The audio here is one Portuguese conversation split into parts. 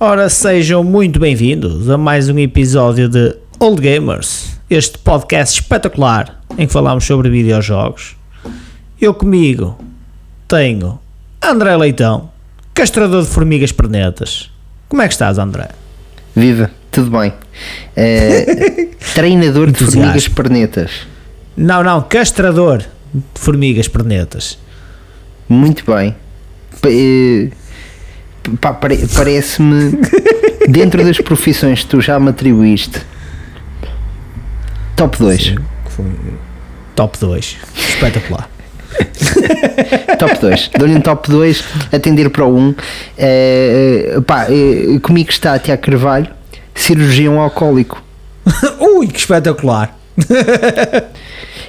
Ora, sejam muito bem-vindos a mais um episódio de Old Gamers, este podcast espetacular em que falamos sobre videojogos. Eu comigo tenho André Leitão, castrador de formigas pernetas. Como é que estás, André? Viva, tudo bem. Eh, treinador de formigas pernetas. Não, não, castrador de formigas pernetas. Muito bem. Eh, pá, Parece-me, dentro das profissões que tu já me atribuíste, top 2. Top 2. Espetacular. Top 2. Dou-lhe um top 2, atender para o 1. Eh, pá, eh, comigo está Tiago Carvalho, cirurgião alcoólico. Ui, que espetacular.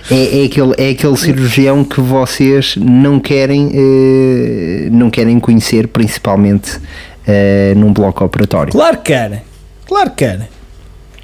É, é aquele, é aquele cirurgião que vocês não querem, eh, não querem conhecer, principalmente eh, num bloco operatório. Claro que querem. Claro que querem.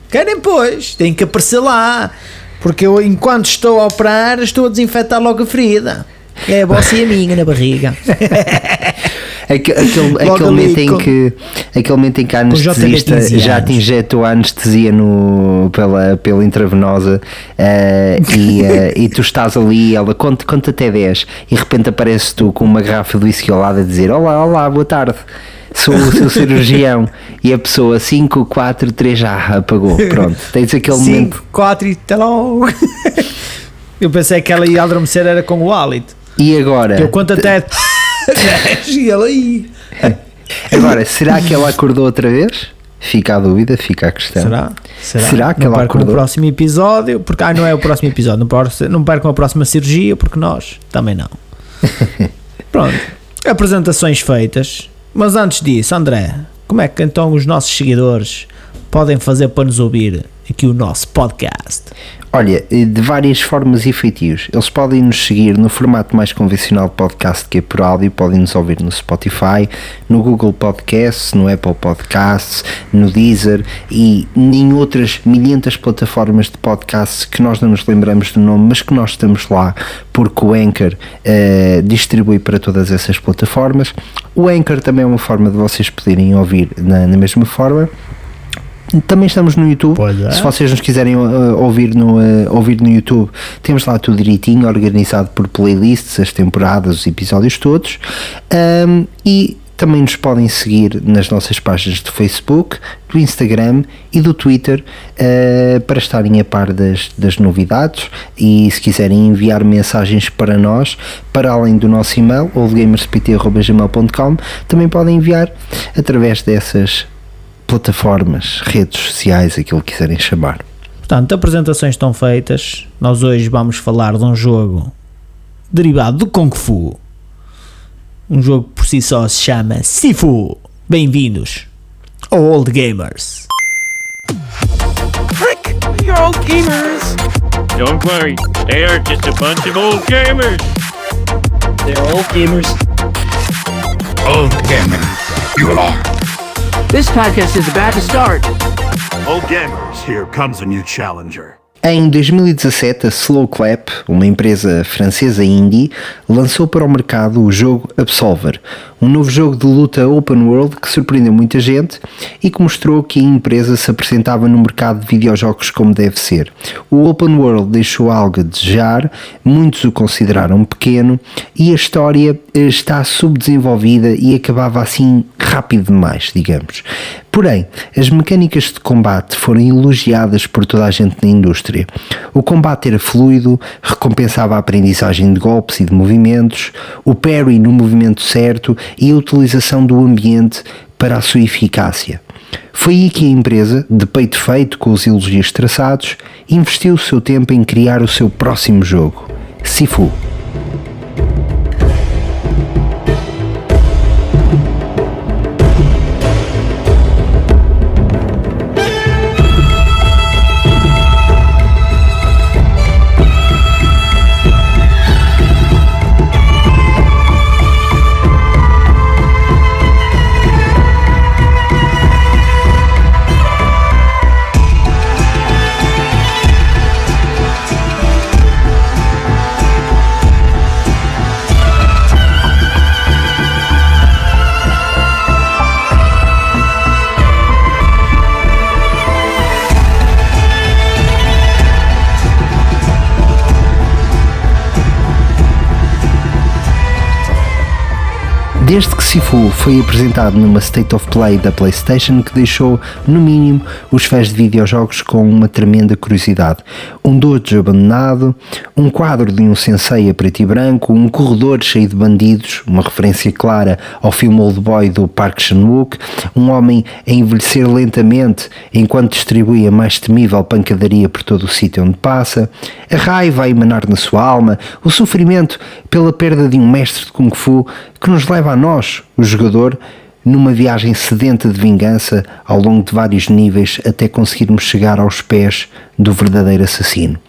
Querem, pois. Têm que aparecer lá. Porque eu, enquanto estou a operar, estou a desinfetar logo a ferida. É a vossa e a minha na barriga. Aque- Aquele, aquele, momento em com- que, aquele momento em que a anestesista JB15 já te injetou a anestesia no, pela, pela intravenosa eh, e, eh, e tu estás ali, ela conta, conta até 10 e de repente apareces tu com uma garrafa de whisky ao lado a dizer Olá, olá, boa tarde, sou o seu cirurgião. E a pessoa 5, 4, 3 já apagou, pronto, tens aquele momento. 5, 4 e logo. Eu pensei que ela ia adormecer era com o hálito. e agora, Eu conto até 10 e ela aí. agora, será que ela acordou outra vez? Fica a dúvida, fica a questão. Será? Será? Será que não ela acordou? o próximo episódio, porque ah, não é o próximo episódio, não, não percam a próxima cirurgia, porque nós também não. Pronto, apresentações feitas, mas antes disso, André, como é que então os nossos seguidores podem fazer para nos ouvir aqui o nosso podcast? Olha, de várias formas e feitios. Eles podem nos seguir no formato mais convencional de podcast que é por áudio, podem nos ouvir no Spotify, no Google Podcasts, no Apple Podcasts, no Deezer e em outras milhentas plataformas de podcasts que nós não nos lembramos do nome, mas que nós estamos lá porque o Anchor eh, distribui para todas essas plataformas. O Anchor também é uma forma de vocês poderem ouvir na, na mesma forma. Também estamos no YouTube. É. Se vocês nos quiserem uh, ouvir, no, uh, ouvir no YouTube, temos lá tudo direitinho, organizado por playlists, as temporadas, os episódios todos. Um, e também nos podem seguir nas nossas páginas do Facebook, do Instagram e do Twitter uh, para estarem a par das, das novidades e se quiserem enviar mensagens para nós, para além do nosso e-mail, oldgamerspt.gmail.com, também podem enviar através dessas plataformas, redes sociais, aquilo que quiserem chamar. Portanto, apresentações estão feitas. Nós hoje vamos falar de um jogo derivado do Kung Fu. Um jogo que por si só se chama Sifu. Bem-vindos ao Old Gamers. Frick! You're old gamers! Don't worry, they are just a bunch of old gamers. They're old gamers. Old gamers, you are. This podcast is about to start. Old gamers, here comes a new challenger. Em 2017, a Slow Clap, uma empresa francesa indie, lançou para o mercado o jogo Absolver, um novo jogo de luta open world que surpreendeu muita gente e que mostrou que a empresa se apresentava no mercado de videojogos como deve ser. O open world deixou algo a desejar, muitos o consideraram pequeno e a história eh, está subdesenvolvida e acabava assim rápido demais, digamos. Porém, as mecânicas de combate foram elogiadas por toda a gente na indústria. O combate era fluido, recompensava a aprendizagem de golpes e de movimentos, o parry no movimento certo e a utilização do ambiente para a sua eficácia. Foi aí que a empresa, de peito feito com os elogios traçados, investiu o seu tempo em criar o seu próximo jogo, Sifu. Desde que Sifu foi apresentado numa State of Play da PlayStation que deixou, no mínimo, os fãs de videojogos com uma tremenda curiosidade. Um dojo abandonado, um quadro de um sensei a preto e branco, um corredor cheio de bandidos, uma referência clara ao filme Old Boy do Park Chan-wook, um homem a envelhecer lentamente enquanto distribui a mais temível pancadaria por todo o sítio onde passa, a raiva a emanar na sua alma, o sofrimento pela perda de um mestre de Kung Fu que nos leva a nós, o jogador, numa viagem sedenta de vingança ao longo de vários níveis até conseguirmos chegar aos pés do verdadeiro assassino.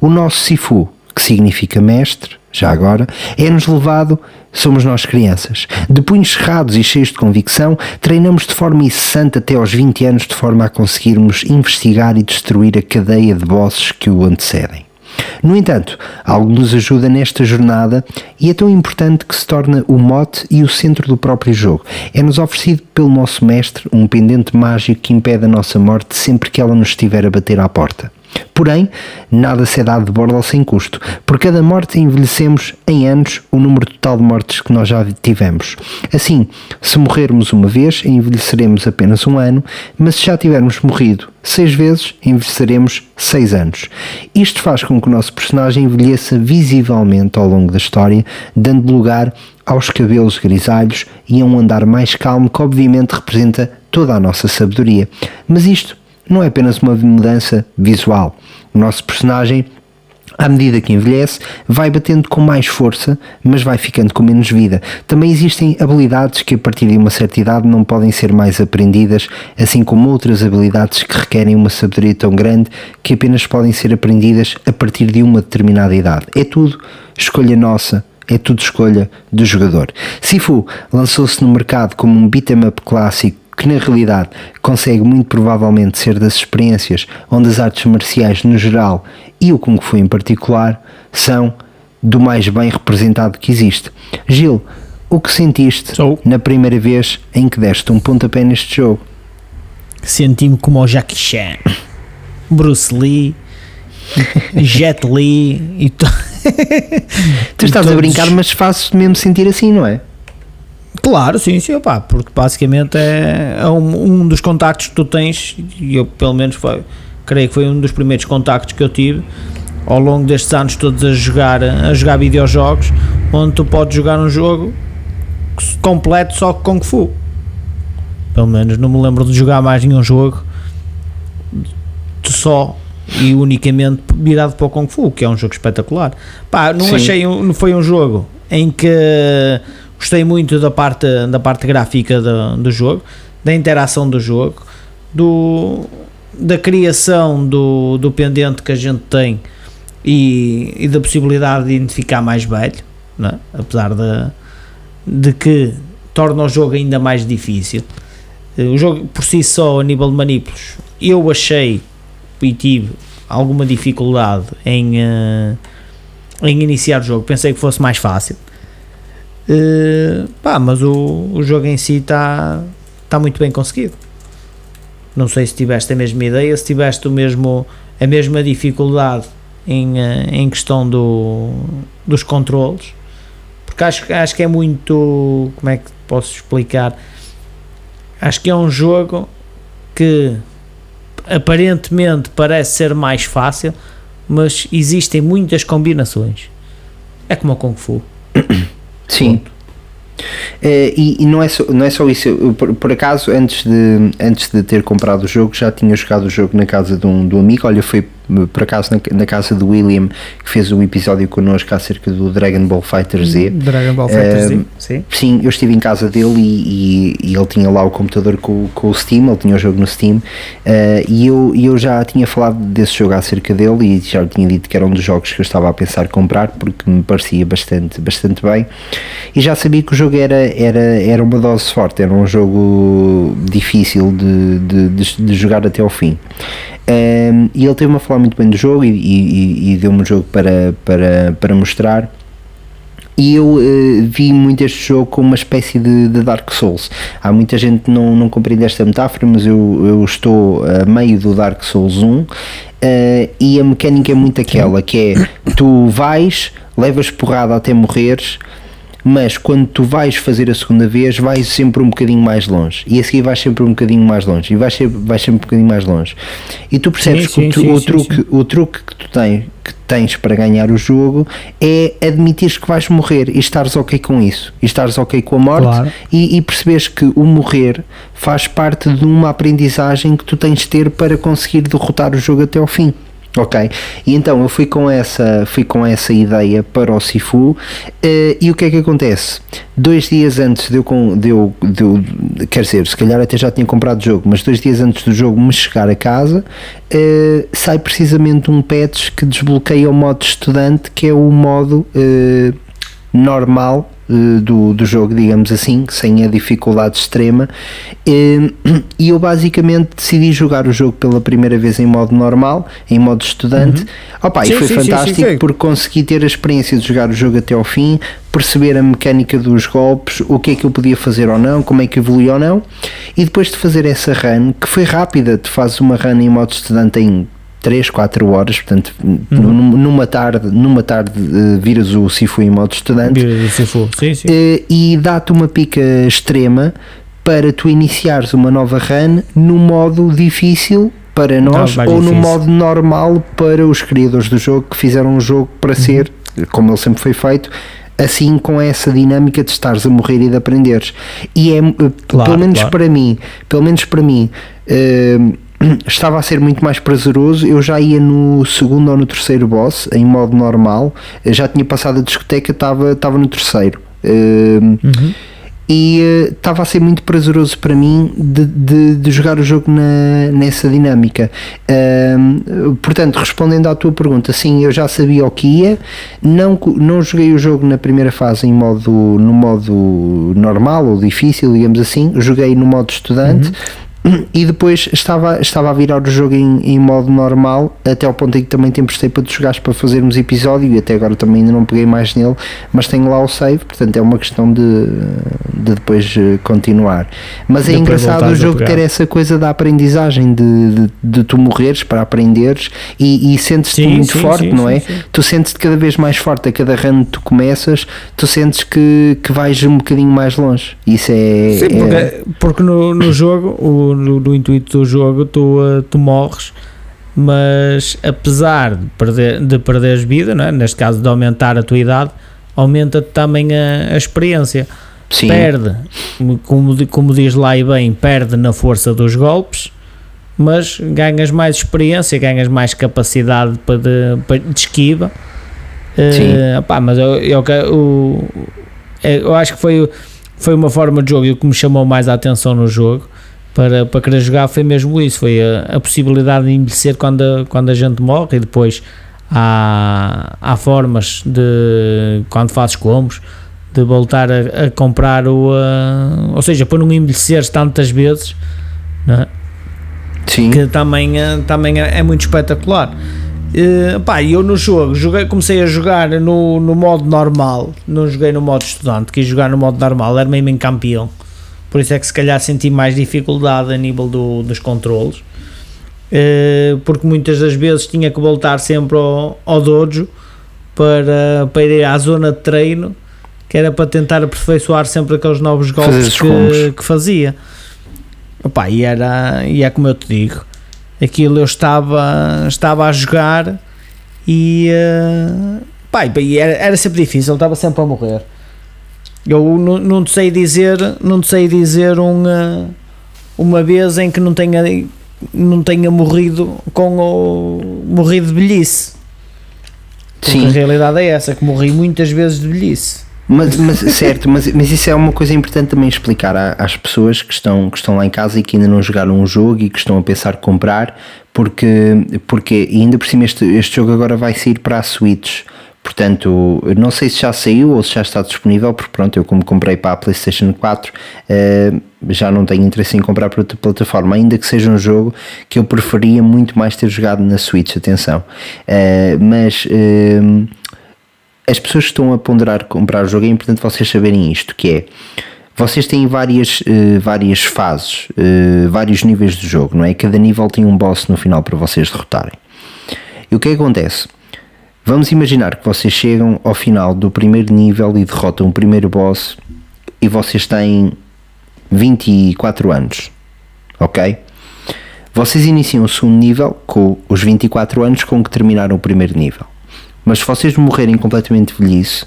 O nosso Sifu, que significa mestre, já agora, é-nos levado, somos nós crianças. De punhos cerrados e cheios de convicção, treinamos de forma incessante até aos 20 anos de forma a conseguirmos investigar e destruir a cadeia de bosses que o antecedem. No entanto, algo nos ajuda nesta jornada e é tão importante que se torna o mote e o centro do próprio jogo. É-nos oferecido pelo nosso mestre um pendente mágico que impede a nossa morte sempre que ela nos estiver a bater à porta. Porém, nada se é dado de borda sem custo. Por cada morte envelhecemos em anos o número total de mortes que nós já tivemos. Assim, se morrermos uma vez, envelheceremos apenas um ano, mas se já tivermos morrido seis vezes, envelheceremos seis anos. Isto faz com que o nosso personagem envelheça visivelmente ao longo da história, dando lugar aos cabelos grisalhos e a um andar mais calmo que obviamente representa toda a nossa sabedoria. Mas isto não é apenas uma mudança visual. O nosso personagem, à medida que envelhece, vai batendo com mais força, mas vai ficando com menos vida. Também existem habilidades que, a partir de uma certa idade, não podem ser mais aprendidas, assim como outras habilidades que requerem uma sabedoria tão grande que apenas podem ser aprendidas a partir de uma determinada idade. É tudo escolha nossa é tudo escolha do jogador. Sifu lançou-se no mercado como um beat'em up clássico que na realidade consegue muito provavelmente ser das experiências onde as artes marciais no geral e o Kung Fu em particular são do mais bem representado que existe. Gil, o que sentiste Sou. na primeira vez em que deste um pontapé neste jogo? Senti-me como o Jackie Chan, Bruce Lee, Jet Li e to... Tu estás a brincar, mas fazes mesmo sentir assim, não é? Claro, sim, sim, opá, porque basicamente é, é um, um dos contactos que tu tens, e eu pelo menos foi, creio que foi um dos primeiros contactos que eu tive ao longo destes anos todos a jogar, a jogar videojogos, onde tu podes jogar um jogo completo só com Kung Fu. Pelo menos não me lembro de jogar mais nenhum jogo só e unicamente virado para o Kung Fu, que é um jogo espetacular. Pá, não Sim. achei, um, não foi um jogo em que gostei muito da parte, da parte gráfica do, do jogo, da interação do jogo, do, da criação do, do pendente que a gente tem e, e da possibilidade de identificar mais velho, é? apesar de, de que torna o jogo ainda mais difícil. O jogo por si só, a nível de manipulos, eu achei e tive alguma dificuldade em, eh, em iniciar o jogo. Pensei que fosse mais fácil. Eh, pá, mas o, o jogo em si está tá muito bem conseguido. Não sei se tiveste a mesma ideia, se tiveste o mesmo, a mesma dificuldade em, eh, em questão do, dos controles, porque acho, acho que é muito. Como é que posso explicar? Acho que é um jogo que aparentemente parece ser mais fácil, mas existem muitas combinações. É como o Kung Fu. Sim. Eh, e, e não, é só, não é só isso, eu, por, por acaso antes de, antes de ter comprado o jogo já tinha jogado o jogo na casa de um, de um amigo, olha foi por acaso na, na casa do William que fez um episódio connosco acerca do Dragon Ball Fighter Z Dragon Ball Fighter Z, sim. Sim, eu estive em casa dele e, e- e ele tinha lá o computador com, com o Steam, ele tinha o jogo no Steam eh, e eu, eu já tinha falado desse jogo acerca dele e já tinha dito que era um dos jogos que eu estava a pensar comprar porque me parecia bastante, bastante bem e já sabia que o jogo era, era, era uma dose forte, era um jogo difícil de, de, de- de jogar até ao fim. Um, e ele teve-me a falar muito bem do jogo e, e- e deu-me um jogo para, para, para mostrar e eu eh, vi muito este jogo como uma espécie de, de Dark Souls. Há muita gente que não, não compreende esta metáfora, mas eu, eu estou a meio do Dark Souls 1 eh, e a mecânica é muito aquela que é tu vais, levas porrada até morreres, mas quando tu vais fazer a segunda vez, vais sempre um bocadinho mais longe. E a seguir vais sempre um bocadinho mais longe. E vais sempre, vais sempre um bocadinho mais longe. E tu percebes Sim, que sim, o, sim, o truque, o truque que tu tens, que tens para ganhar o jogo é admitir que vais morrer e estares ok com isso. E estares ok com a morte Claro. e, e percebes que o morrer faz parte de uma aprendizagem que tu tens de ter para conseguir derrotar o jogo até ao fim. Ok, e então eu fui com essa, fui com essa ideia para o Sifu eh, e o que é que acontece? Dois dias antes de eu, com- de eu, de eu- quer dizer, se calhar até já tinha comprado o jogo, mas dois dias antes do jogo me chegar a casa, eh, sai precisamente um patch que desbloqueia o modo estudante, que é o modo eh, normal do, do jogo, digamos assim, sem a dificuldade extrema. Eh, E eu basicamente decidi jogar o jogo pela primeira vez em modo normal, em modo estudante. Opa, e Uhum. Sim, foi sim, sim, sim, fantástico foi. porque consegui ter a experiência de jogar o jogo até ao fim, perceber a mecânica dos golpes, o que é que eu podia fazer ou não, como é que evoluía ou não. E depois de fazer essa run, que foi rápida, tu fazes uma run em modo estudante em 3, 4 horas, portanto, Uhum. num- numa tarde, numa tarde eh, viras o Sifu em modo estudante Sifu. Sim, sim. eh, e dá-te uma pica extrema para tu iniciares uma nova run no modo difícil para nós ou no difícil. modo normal para os criadores do jogo que fizeram um jogo para ser, como ele sempre foi feito, assim com essa dinâmica de estares a morrer e de aprenderes. E é, eh, Claro, pelo menos claro. para mim, pelo menos para mim, eh, estava a ser muito mais prazeroso. Eu já ia no segundo ou no terceiro boss em modo normal, Eu já tinha passado a discoteca, estava, estava no terceiro. Eh, e eh, estava a ser muito prazeroso para mim de, de, de jogar o jogo na, nessa dinâmica. Ahm, portanto, respondendo à tua pergunta, sim, eu já sabia o que ia, não, não joguei o jogo na primeira fase em modo, no modo normal ou difícil, digamos assim, joguei no modo estudante. E depois estava, estava a virar o jogo em, em modo normal, até ao ponto em que também te emprestei para tu jogares para fazermos episódio e até agora também ainda não peguei mais nele, mas tenho lá o save, portanto é uma questão de, de depois eh, continuar. Mas é Depois engraçado o jogo ter essa coisa da aprendizagem, de, de, de tu morreres para aprenderes e, e sentes-te muito sim, forte, sim, não sim, é? sim. Tu sentes-te cada vez mais forte a cada run que tu começas, tu sentes que, que vais um bocadinho mais longe. Isso é. Sim, é- porque, porque no, no jogo, o, no, no intuito do jogo, tu, uh, tu morres, mas apesar de perder, de perderes vida, é? neste caso de aumentar a tua idade, aumenta também a, a experiência. sim. Perde, como, como diz lá e bem, perde na força dos golpes, mas ganhas mais experiência, ganhas mais capacidade para de, para de esquiva. Sim. Eh, pá, mas eu, eu, o- é, eu acho que foi, foi uma forma de jogo e o que me chamou mais a atenção no jogo para, para querer jogar foi mesmo isso, foi a, a possibilidade de envelhecer quando a, quando a gente morre e depois há, há formas de quando fazes combos de voltar a, a comprar o ah, ou seja, para não envelheceres tantas vezes não é? Sim. que também, eh, também é, é muito espetacular. Eh, pá, eu no jogo joguei, comecei a jogar no, no modo normal, não joguei no modo estudante, quis jogar no modo normal, era mesmo em campeão. Por isso é que se calhar senti mais dificuldade a nível do, dos controles, Eh, porque muitas das vezes tinha que voltar sempre ao, ao dojo para, para ir à zona de treino, que era para tentar aperfeiçoar sempre aqueles novos golpes que, que fazia. Opa, e, era, e é como eu te digo, aquilo eu estava, estava a jogar e, eh, pá, e era, era sempre difícil, eu estava sempre a morrer. Eu não, não te sei dizer, não sei dizer uma, uma vez em que não tenha, não tenha morrido com o morrido de velhice. Porque Sim. a realidade é essa, que morri muitas vezes de velhice. Mas, mas certo, mas, mas isso é uma coisa importante também explicar à- às pessoas que estão, que estão lá em casa e que ainda não jogaram um jogo e que estão a pensar comprar, porque, porque ainda por cima este, este jogo agora vai sair para a Switch. Portanto, não sei se já saiu ou se já está disponível, porque pronto, eu como comprei para a PlayStation 4, eh, já não tenho interesse em comprar para outra plataforma, ainda que seja um jogo que eu preferia muito mais ter jogado na Switch, atenção. Eh, mas eh, as pessoas que estão a ponderar comprar o jogo é importante vocês saberem isto, que é vocês têm várias, eh, várias fases, eh, vários níveis de jogo, não é? Cada nível tem um boss no final para vocês derrotarem. E o que é que acontece? Vamos imaginar que vocês chegam ao final do primeiro nível e derrotam o primeiro boss e vocês têm 24 anos, ok? Vocês iniciam o segundo nível com os 24 anos com que terminaram o primeiro nível. Mas se vocês morrerem completamente velhice,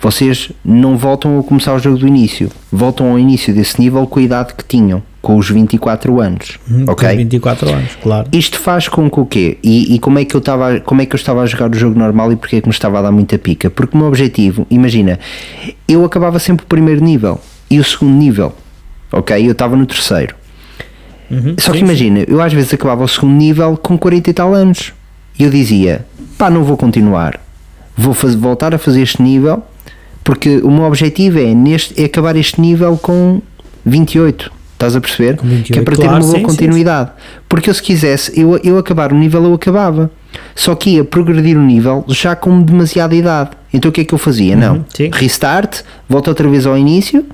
vocês não voltam a começar o jogo do início. Voltam ao início desse nível com a idade que tinham, com os 24 anos, ok? Com 24 anos, claro. Isto faz com que o quê? E, e como, é que eu estava, como é que eu estava a jogar o jogo normal e porque é que me estava a dar muita pica? Porque o meu objetivo, imagina, eu acabava sempre o primeiro nível e o segundo nível, ok? Eu estava no terceiro. Só que sim, imagina, eu às vezes acabava o segundo nível com 40 e tal anos e eu dizia, pá, não vou continuar, vou voltar a fazer este nível porque o meu objetivo é, neste, é acabar este nível com 28. Estás a perceber? Com 28, que é para ter claro, uma boa sim, sim, continuidade. Porque eu, se quisesse, eu, eu acabar o nível, eu acabava. Só que ia progredir o nível já com demasiada idade. Então o que é que eu fazia? Não. Uhum, sim. Restart, volta outra vez ao início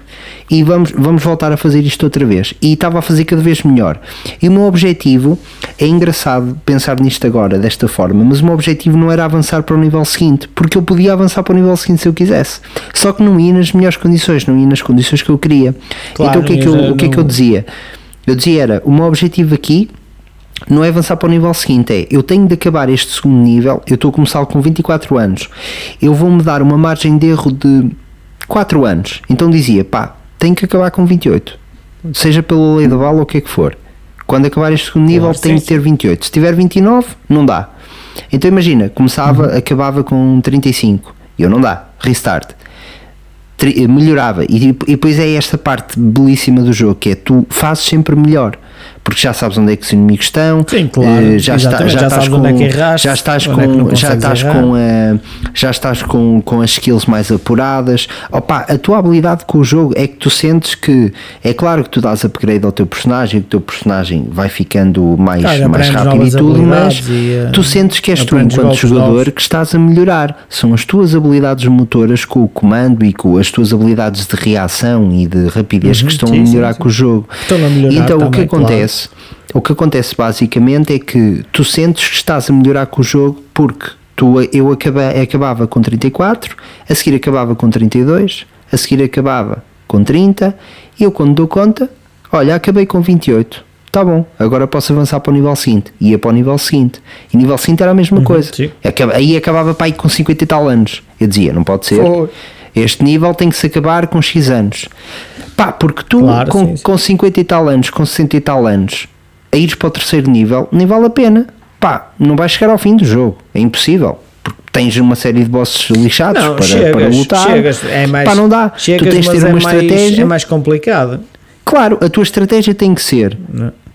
e vamos, vamos voltar a fazer isto outra vez. E estava a fazer cada vez melhor. E o meu objetivo, é engraçado pensar nisto agora, desta forma, mas o meu objetivo não era avançar para o nível seguinte, porque eu podia avançar para o nível seguinte se eu quisesse. Só que não ia nas melhores condições, não ia nas condições que eu queria. Claro, então o que, é que eu, não o que é que eu não- dizia? Eu dizia era, o meu objetivo aqui não é avançar para o nível seguinte, é eu tenho de acabar este segundo nível, eu estou a começar com 24 anos, eu vou-me dar uma margem de erro de 4 anos, então dizia, pá, tenho que acabar com 28, seja pela lei da bala ou o que é que for. Quando acabar este segundo nível, tenho de ter 28. Se tiver 29, não dá. Então imagina, começava, Uhum. acabava com 35, e eu não dá, restart. Melhorava. E, e depois é esta parte belíssima do jogo que é tu fazes sempre melhor porque já sabes onde é que os inimigos estão Sim, claro, eh, já, está, exatamente, já, já estás com é que erraste, já estás é com já estás errar. com a, já estás com, com as skills mais apuradas Opa, a tua habilidade com o jogo é que tu sentes que é claro que tu dás upgrade ao teu personagem que o teu personagem vai ficando mais, Claro, mais rápido e tudo mas e, eh, tu sentes que és tu enquanto jogador novos. que estás a melhorar. São as tuas habilidades motoras com o comando e com as tuas habilidades de reação e de rapidez que estão Uhum. sim, a melhorar sim. com o jogo. Melhorar então o que também, claro. Acontece? O que acontece basicamente é que tu sentes que estás a melhorar com o jogo porque tu, eu acaba, acabava com 34, a seguir acabava com 32, a seguir acabava com 30 e eu quando dou conta, olha, acabei com 28. Tá bom, agora posso avançar para o nível seguinte. Ia para o nível seguinte. E nível seguinte era a mesma coisa. Uhum. Acaba- Aí acabava para aí com 50 e tal anos. Eu dizia, não pode ser. Foi. Este nível tem que se acabar com X anos. Pá, porque tu Claro, com, sim, sim. com 50 e tal anos, com 60 e tal anos, a ires para o terceiro nível, nem vale a pena. Pá, não vais chegar ao fim do jogo. É impossível. Porque tens uma série de bosses lixados Não, para, chegas, para lutar. chegas, é mais, Pá, não dá. Chegas, tu tens de ter é uma mais, estratégia. É mais complicado. Claro, a tua estratégia tem que ser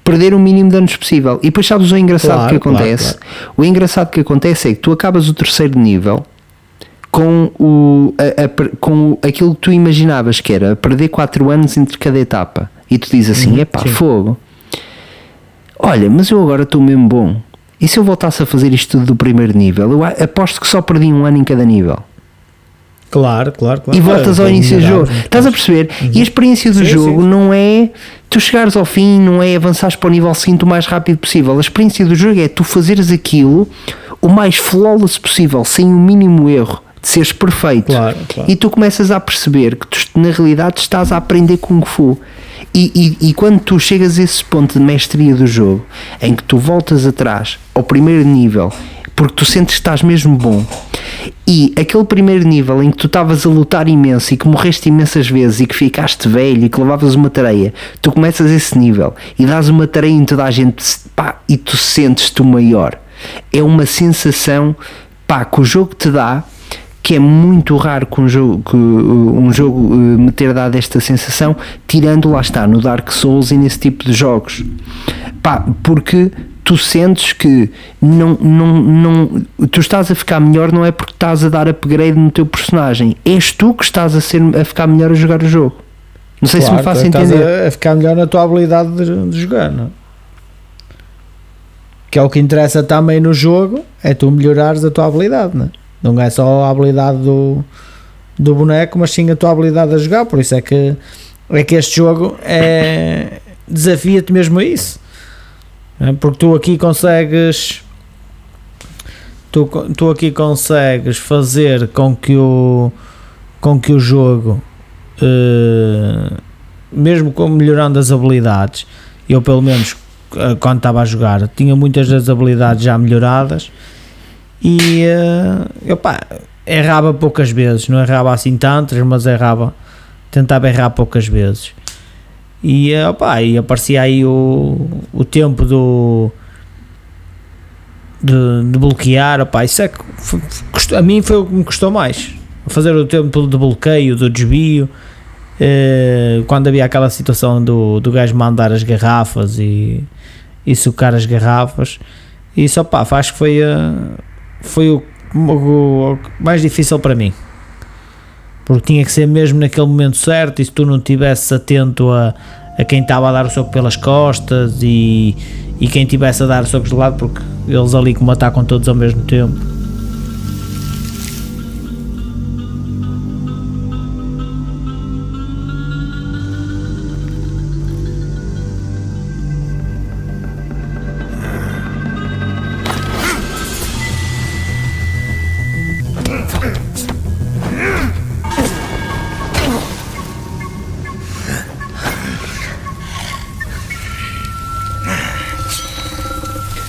perder o mínimo de anos possível. E depois sabes o engraçado Claro, que claro, acontece? O engraçado que acontece é que tu acabas o terceiro nível com, o, a- a com aquilo que tu imaginavas que era perder 4 anos entre cada etapa. E tu dizes assim: epá, Uhum, sim. fogo. Olha, mas eu agora estou mesmo bom. E se eu voltasse a fazer isto tudo do primeiro nível? Eu aposto que só perdi um ano em cada nível Claro, claro, claro. e voltas ao início do jogo. Estás a perceber? E a experiência do Sim, jogo sim. não é tu chegares ao fim, não é avançares para o nível seguinte o mais rápido possível. A experiência do jogo é tu fazeres aquilo o mais flawless possível, sem o mínimo erro, de seres perfeito. Claro, claro. E tu começas a perceber que tu, na realidade estás a aprender Kung Fu. E, e, e quando tu chegas a esse ponto de mestria do jogo, em que tu voltas atrás ao primeiro nível, porque tu sentes que estás mesmo bom, e aquele primeiro nível em que tu estavas a lutar imenso e que morreste imensas vezes e que ficaste velho e que levavas uma tareia, tu começas esse nível e dás uma tareia em toda a gente pá, e tu sentes-te o maior. É uma sensação pá, que o jogo te dá que é muito raro que um jogo, que, uh, um jogo uh, me ter dado esta sensação, tirando lá está no Dark Souls e nesse tipo de jogos. Pá, porque tu sentes que não, não, não, tu estás a ficar melhor não é porque estás a dar upgrade no teu personagem, és tu que estás a, ser, a ficar melhor a jogar o jogo. Não sei se me Claro, faço estás entender. A, a ficar melhor na tua habilidade de, de jogar, não é? Que é o que interessa também no jogo, é tu melhorares a tua habilidade, não é? Não é só a habilidade do, do boneco, mas sim a tua habilidade a jogar. Por isso é que, é que este jogo é, desafia-te mesmo a isso. É? Porque tu aqui consegues tu, tu aqui consegues fazer com que o, com que o jogo, eh, mesmo com melhorando as habilidades, eu pelo menos eh, quando estava a jogar, tinha muitas das habilidades já melhoradas e eh, opá, errava poucas vezes, não errava assim tantas, mas errava, tentava errar poucas vezes. E, eh, opá, e aparecia aí o, o tempo do de, de bloquear, opá, isso é que foi- custou- a mim foi o que me custou mais. Fazer o tempo de bloqueio, do desvio. Eh, quando havia aquela situação do, do gajo mandar as garrafas e, e socar as garrafas. Isso opá, acho que foi, eh, foi o, o- o mais difícil para mim. Porque tinha que ser mesmo naquele momento certo e se tu não estivesse atento a, a quem estava a dar o soco pelas costas e, e quem estivesse a dar socos de lado porque eles ali como atacam todos ao mesmo tempo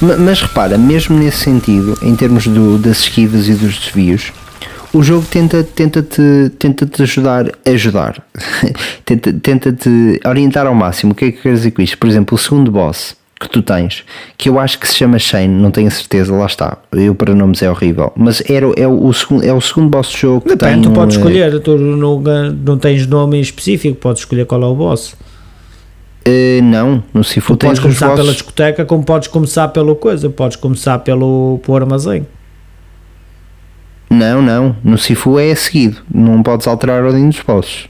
Mas repara, mesmo nesse sentido, em termos do- das esquivas e dos desvios, o jogo tenta, tenta, -te, tenta -te ajudar a ajudar. tenta, tenta te orientar ao máximo. O que é que quer dizer com isto? Por exemplo, o segundo boss que tu tens, que eu acho que se chama Shane, não tenho a certeza, lá está. Eu para nomes é horrível. Mas era, é, o, o segundo, é o segundo boss do jogo que Depende, tem tu um, podes eh, escolher, tu não, não tens nome específico, podes escolher qual é o boss. Eh, não, no Sifu Tu tens podes começar pela bosses. discoteca, como podes começar pela coisa, podes começar pelo, pelo armazém. Não, não, no Sifu é seguido, não podes alterar a ordem dos bosses.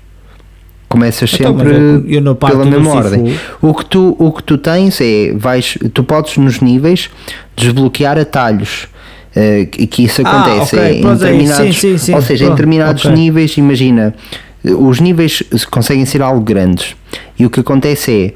Começas Então, sempre eu- eu pela mesma ordem. O que, tu, o que tu tens é, vais, tu podes nos níveis desbloquear atalhos. eh, que isso Ah, acontece ok, é, em é, determinados, sim, sim, sim, ou seja, em pronto, determinados ok. níveis, imagina, os níveis conseguem ser algo grandes e o que acontece é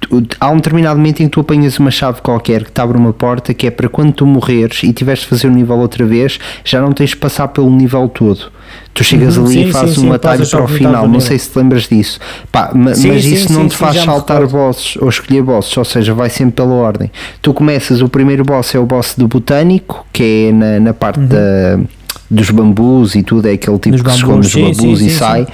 tu- há um determinado momento em que tu apanhas uma chave qualquer que te abre uma porta que é para quando tu morreres e tiveres de fazer o nível outra vez, já não tens de passar pelo nível todo. Tu chegas Uhum, ali sim, e fazes sim, um atalho para o final. Não sei se te lembras disso. Pá, ma- Sim, mas isso não te faz saltar bosses ou escolher bosses, ou seja, vai sempre pela ordem. Tu começas, o primeiro boss é o boss do botânico, que é na, na parte da, dos bambus e tudo, é aquele tipo. Dos que se esconde bambus, nos sim, bambus sim, e sim, sai.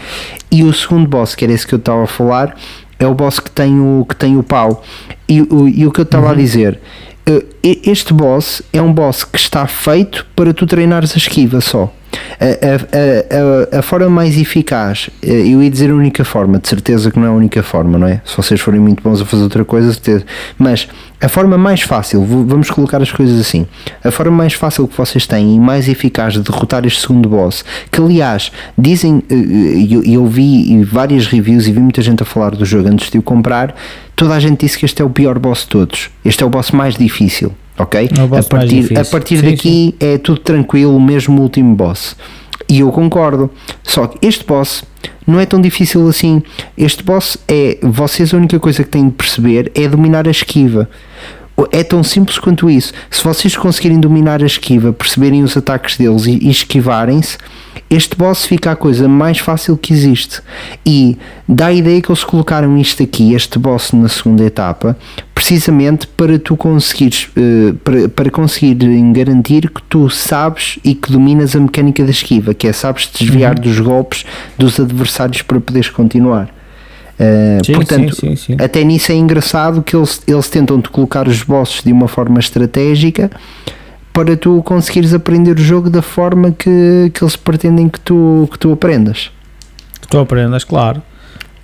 E o segundo boss, que era esse que eu estava a falar, é o boss que tem o, que tem o pau. E, o, e o que eu estava Uhum. a dizer, eh, este boss é um boss que está feito para tu treinares a esquiva só. A, a, a, a, forma mais eficaz, eh, eu ia dizer a única forma, de certeza que não é a única forma, não é? Se vocês forem muito bons a fazer outra coisa, certeza. Mas a forma mais fácil, vamos colocar as coisas assim: a forma mais fácil que vocês têm e mais eficaz de derrotar este segundo boss, que aliás, dizem, eh, e eu, eu vi várias reviews e vi muita gente a falar do jogo antes de o comprar, toda a gente disse que este é o pior boss de todos. Este é o boss mais difícil, ok? A partir, a partir Sim, daqui é tudo tranquilo, mesmo o último boss. E eu concordo. Só que este boss não é tão difícil assim. Este boss é. Vocês a única coisa que têm de perceber é dominar a esquiva. É tão simples quanto isso. Se vocês conseguirem dominar a esquiva, perceberem os ataques deles e, e esquivarem-se, este boss fica a coisa mais fácil que existe. E dá a ideia que eles colocaram isto aqui, este boss na segunda etapa, precisamente para tu conseguires, eh, para, para conseguirem garantir que tu sabes e que dominas a mecânica da esquiva, que é sabes desviar Uhum. dos golpes dos adversários para poderes continuar. Eh, Sim, portanto, sim, sim, até nisso é engraçado que eles, eles tentam te colocar os bosses de uma forma estratégica para tu conseguires aprender o jogo da forma que, que eles pretendem que tu, que tu aprendas. Que tu aprendas, claro.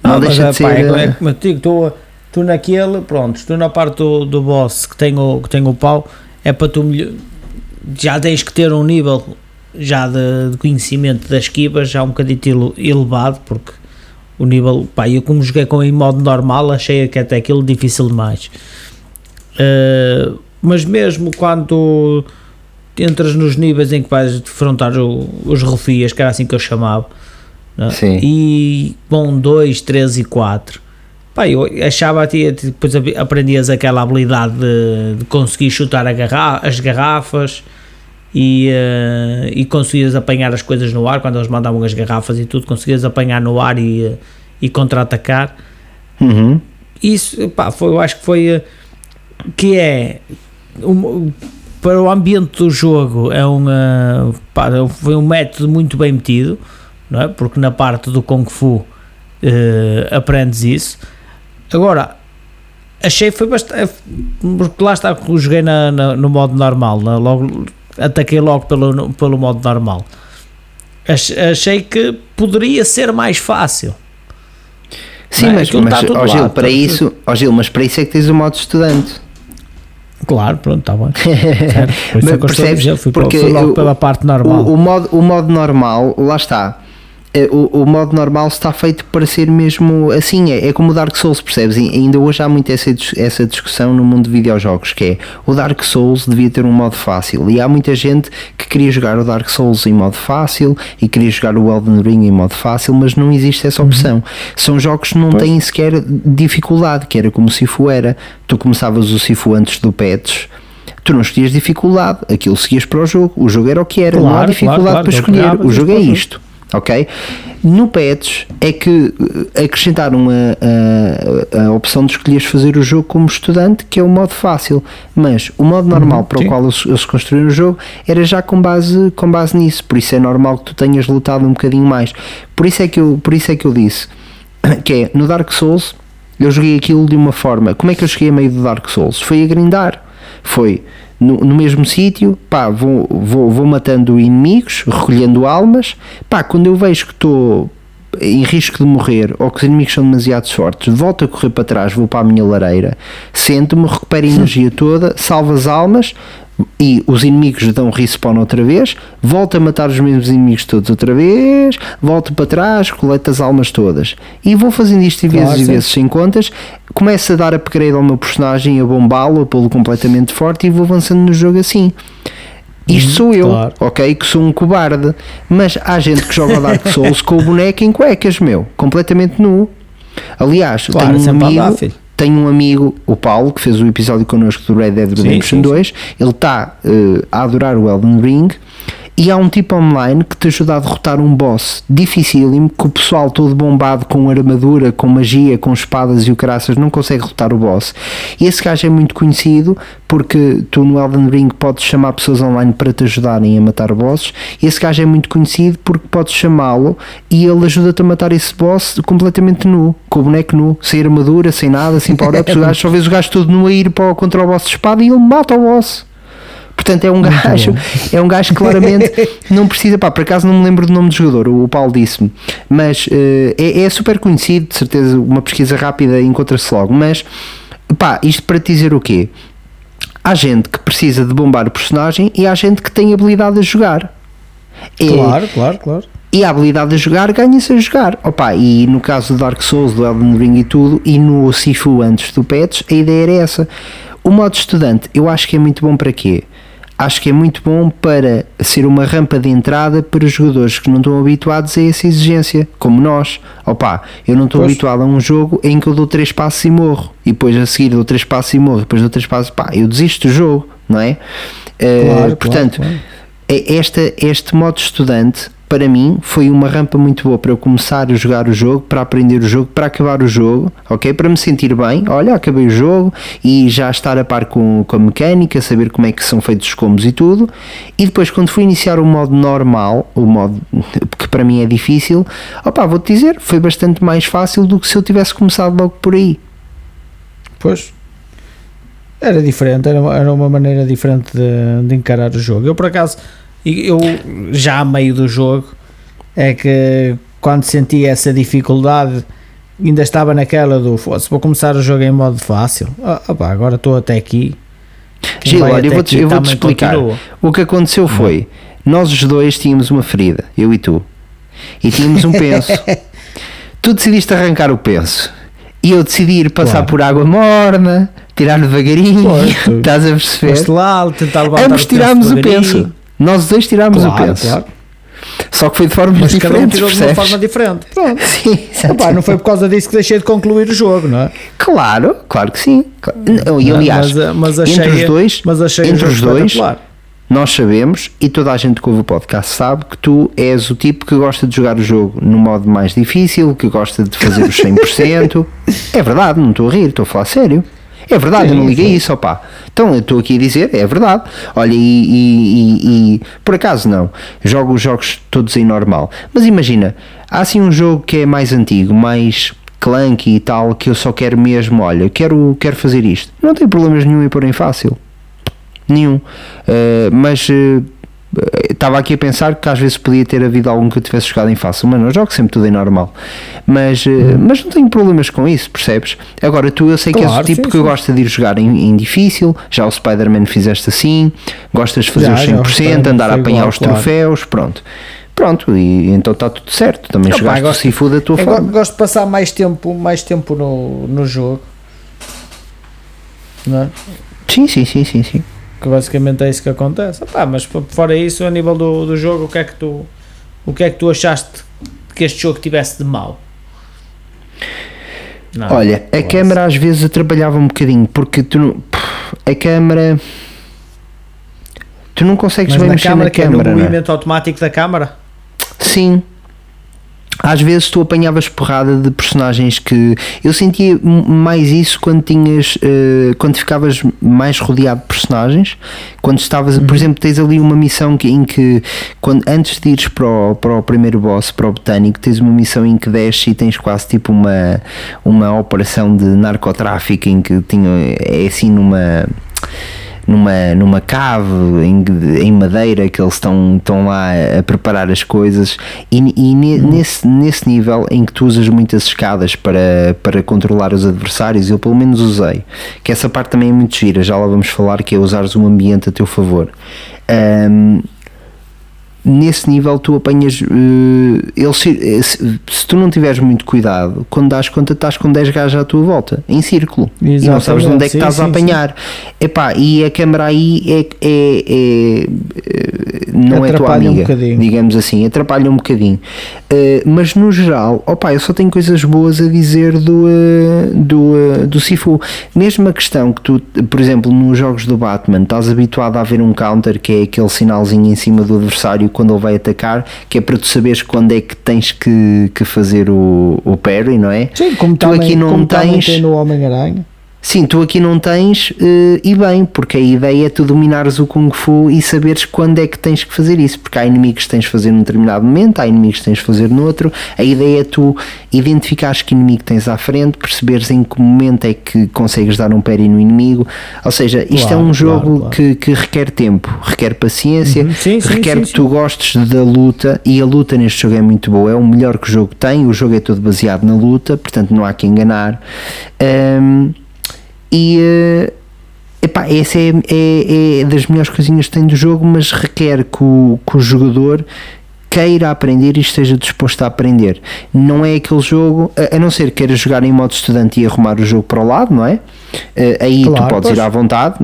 Não mas deixa de pá, ser, É, é eh, como eu te digo, tu, tu naquele, pronto, tu na parte do, do boss que tem, o, que tem o pau, é para tu melhor, já tens que ter um nível já de, de conhecimento das esquivas já um bocadinho ele- elevado, porque o nível, pá, eu como joguei com em modo normal, achei que até aquilo difícil demais. Eh, mas mesmo quando entras nos níveis em que vais defrontar o- os refias, que era assim que eu chamava, né? Sim. e bom, 2, 3 e 4. Pá, eu achava que depois aprendias aquela habilidade de, de conseguir chutar garra- as garrafas e, eh, e conseguias apanhar as coisas no ar, quando eles mandavam as garrafas e tudo, conseguias apanhar no ar e, eh, e contra-atacar. Uhum. Isso, pá, foi, eu acho que foi eh, que é um- para o ambiente do jogo é um, pá, foi um método muito bem metido, não é? Porque na parte do Kung Fu eh, aprendes isso. Agora, achei foi bastante. Porque lá está joguei na, na- no modo normal, na- logo, ataquei logo pelo, pelo modo normal. Ach- Achei que poderia ser mais fácil. Sim, é? mas, Aquilo mas está tudo ó, Gil, lá, para isso, ó, Gil, mas para isso é que tens o modo estudante. Claro, pronto, está bem. Certo, eu Mas percebes? dizer, fui, Porque fui logo o- pela parte normal. O, o modo, o modo normal, lá está. Eh, O, o modo normal está feito para ser mesmo assim, é, é como o Dark Souls, percebes? E ainda hoje há muito essa, essa discussão no mundo de videojogos, que é o Dark Souls devia ter um modo fácil, e há muita gente que queria jogar o Dark Souls em modo fácil e queria jogar o Elden Ring em modo fácil, mas não existe essa opção. São jogos que não têm sequer dificuldade, que era como o Sifu era. Tu começavas o Sifu antes do patch, tu não escolhias dificuldade, aquilo seguias para o jogo, o jogo era o que era, não há Claro, dificuldade claro, claro, para escolher, pegava, o jogo é isto, ok? No patch é que eh, acrescentaram a, a, a opção de escolheres fazer o jogo como estudante, que é o modo fácil, mas o modo normal para Uhum, sim. o qual eles, eles construíram o jogo era já com base, com base nisso, por isso é normal que tu tenhas lutado um bocadinho mais. Por isso é que eu, por isso é que eu disse que é no Dark Souls eu joguei aquilo de uma forma. Como é que eu cheguei a meio do Dark Souls? Foi a grindar. Foi no, no mesmo sítio, pá, vou, vou, vou matando inimigos, recolhendo almas. Pá, quando eu vejo que estou em risco de morrer ou que os inimigos são demasiado fortes, volto a correr para trás, vou para a minha lareira, sento-me, recupero a energia toda, salvo as almas e os inimigos dão respawn outra vez, volto a matar os mesmos inimigos todos outra vez, volto para trás, coleto as almas todas e vou fazendo isto e vezes e vezes sem contas, começo a dar upgrade ao meu personagem, a bombá-lo, a pô-lo completamente forte e vou avançando no jogo assim. Isto sou eu, claro. ok? Que sou um cobarde. Mas há gente que joga Dark Souls com o boneco em cuecas, meu, completamente nu. Aliás, Claro, tenho um amigo. Tenho um amigo, o Paulo, que fez o episódio connosco do Red Dead Sim, Redemption sim, 2. Ele está eh, a adorar o Elden Ring. E há um tipo online que te ajuda a derrotar um boss dificílimo, que o pessoal todo bombado com armadura, com magia, com espadas e o caraças não consegue derrotar o boss. E esse gajo é muito conhecido porque tu no Elden Ring podes chamar pessoas online para te ajudarem a matar bosses. E esse gajo é muito conhecido porque podes chamá-lo e ele ajuda-te a matar esse boss completamente nu, com o boneco nu, sem armadura, sem nada, sem power-ups. Só vês o gajo todo nu a ir para, o- contra o boss de espada e ele mata o boss. Portanto, é um gajo, é um gajo que claramente não precisa, pá, por acaso não me lembro do nome do jogador, o Paulo disse-me, mas eh, é, é super conhecido, de certeza, uma pesquisa rápida encontra-se logo, mas pá, isto para te dizer o quê? Há gente que precisa de bombar o personagem e há gente que tem habilidade a jogar. É- Claro, claro, claro. e a habilidade de jogar ganha-se a jogar. Opa, e no caso do Dark Souls, do Elden Ring e tudo, e no Sifu antes do patch, a ideia era essa. O modo estudante, eu acho que é muito bom para quê? Acho que é muito bom para ser uma rampa de entrada para jogadores que não estão habituados a essa exigência, como nós. Opa, eu não estou Pois. habituado a um jogo em que eu dou três passos e morro, e depois a seguir dou três passos e morro, depois dou três passos, pá, eu desisto do jogo, não é? Eh, Claro, portanto, claro, é- esta, este modo estudante, para mim, foi uma rampa muito boa para eu começar a jogar o jogo, para aprender o jogo, para acabar o jogo, ok? Para me sentir bem, olha, acabei o jogo e já estar a par com, com a mecânica, saber como é que são feitos os combos e tudo. E depois, quando fui iniciar o modo normal, o modo que para mim é difícil, opá, vou-te dizer, foi bastante mais fácil do que se eu tivesse começado logo por aí. Pois. Era diferente, era, uma maneira diferente de, de encarar o jogo. Eu, por acaso, eu já a meio do jogo, é que quando senti essa dificuldade, ainda estava naquela do "Foda-se, vou começar o jogo em modo fácil. Ah, opá, agora estou até aqui. Gil, olha, eu vou-te também explicar. continua. O que aconteceu foi, nós os dois tínhamos uma ferida, eu e tu, e tínhamos um penso. tu decidiste arrancar o penso e eu decidi ir passar Claro. por água morna, tirar devagarinho, tu- estás a Foste perceber? lá, tentar levantar Ambos tirámos o penso. Nós dois tirámos o Claro, penso. claro. Só que foi de formas Mas cada um tirou de uma percebes? forma diferente. Pronto. Sim, exato. não foi por causa disso que deixei de concluir o jogo, não é? Claro, claro que sim. Não, E aliás, mas, mas achei, entre os dois, mas achei o entre os dois, nós sabemos e toda a gente que ouve o podcast sabe que tu és o tipo que gosta de jogar o jogo no modo mais difícil, que gosta de fazer os 100%. é verdade, não estou a rir, estou a falar sério. É verdade, Sim, eu não liguei sim. isso, opá. Então eu estou aqui a dizer, é verdade. Olha, e, e- e- e- por acaso não, jogo os jogos todos em normal. Mas imagina, há assim um jogo que é mais antigo, mais clunky e tal, que eu só quero mesmo, olha, quero, quero fazer isto. Não tem problemas nenhum em pôr em fácil. Nenhum. Uh, mas uh, estava aqui a pensar que às vezes podia ter havido algum que eu tivesse jogado em fácil, mas não eu jogo sempre tudo em normal. Mas, uh, mas não tenho problemas com isso, percebes? Agora tu eu sei que és o Claro, tipo sim, que sim. gosta de ir jogar em, em difícil, já o Spider-Man fizeste assim, gostas de fazer Já, os já, o 100%, Spider-Man andar a apanhar igual, os claro. troféus, pronto. Pronto, e então está tudo certo. Também Opa, jogaste gosto- o Sifu da tua forma. gosto de passar mais tempo, mais tempo no, no jogo. Não é? Sim, sim, sim, sim, sim. Que basicamente é isso que acontece. Epá, mas fora isso, a nível do, do jogo, o que é que tu o que é que tu achaste que este jogo tivesse de mal? Não, Olha, a quase. câmera às vezes atrapalhava um bocadinho, porque tu não. A câmera. Tu não consegues Mas bem na mexer câmara, na que é no câmera, é? movimento automático da câmara? Sim. Às vezes tu apanhavas porrada de personagens que. Eu sentia mais isso quando tinhas. eh, quando ficavas mais rodeado de personagens. Quando estavas. Uhum. Por exemplo, tens ali uma missão que, em que. Quando, antes de ires para o, para o primeiro boss, para o botânico, tens uma missão em que desces e tens quase tipo uma. Uma operação de narcotráfico em que tinha. É assim numa numa, numa cave em, em madeira que eles estão, estão lá a preparar as coisas. E, e ne- nesse, nesse nível em que tu usas muitas escadas para, para controlar os adversários, eu pelo menos usei. Que essa parte também é muito gira, já lá vamos falar que é usares o ambiente a teu favor. Ahm, nesse nível tu apanhas eh, ele se, eh, se, se tu não tiveres muito cuidado quando dás conta estás com 10 gajos à tua volta em círculo. E não sabes de onde é que Sim, estás a sim, apanhar. Epá, e a câmara aí é, é- é- é- não é tua Atrapalha um amiga bocadinho. digamos assim, atrapalha um bocadinho. Eh, mas no geral, opa, eu só tenho coisas boas a dizer do, eh, do, eh, do Sifu. Mesmo a questão que tu, por exemplo nos jogos do Batman, estás habituado a ver um counter que é aquele sinalzinho em cima do adversário quando ele vai atacar, que é para tu saberes quando é que tens que, que fazer o, o parry, não é? Sim, como Tu também, aqui não como tens- tem no Homem-Aranha. Sim, tu aqui não tens, eh, e bem, porque a ideia é tu dominares o Kung Fu e saberes quando é que tens que fazer isso, porque há inimigos que tens de fazer num determinado momento, há inimigos que tens de fazer noutro. A ideia é tu identificares que inimigo tens à frente, perceberes em que momento é que consegues dar um parry no inimigo. Ou seja, isto Claro, é um claro, jogo claro. Que, que requer tempo, requer paciência, Uhum. Sim, requer sim, que sim. tu gostes da luta e a luta neste jogo é muito boa, é o melhor que o jogo tem, o jogo é todo baseado na luta, portanto não há que enganar. Ahm, e eh, epá, essa é, é, é das melhores coisinhas que tem do jogo, mas requer que o, que o jogador queira aprender e esteja disposto a aprender. Não é aquele jogo, a, a não ser que queira jogar em modo estudante e arrumar o jogo para o lado, não é? Eh, aí tu Claro, podes pois. ir à vontade,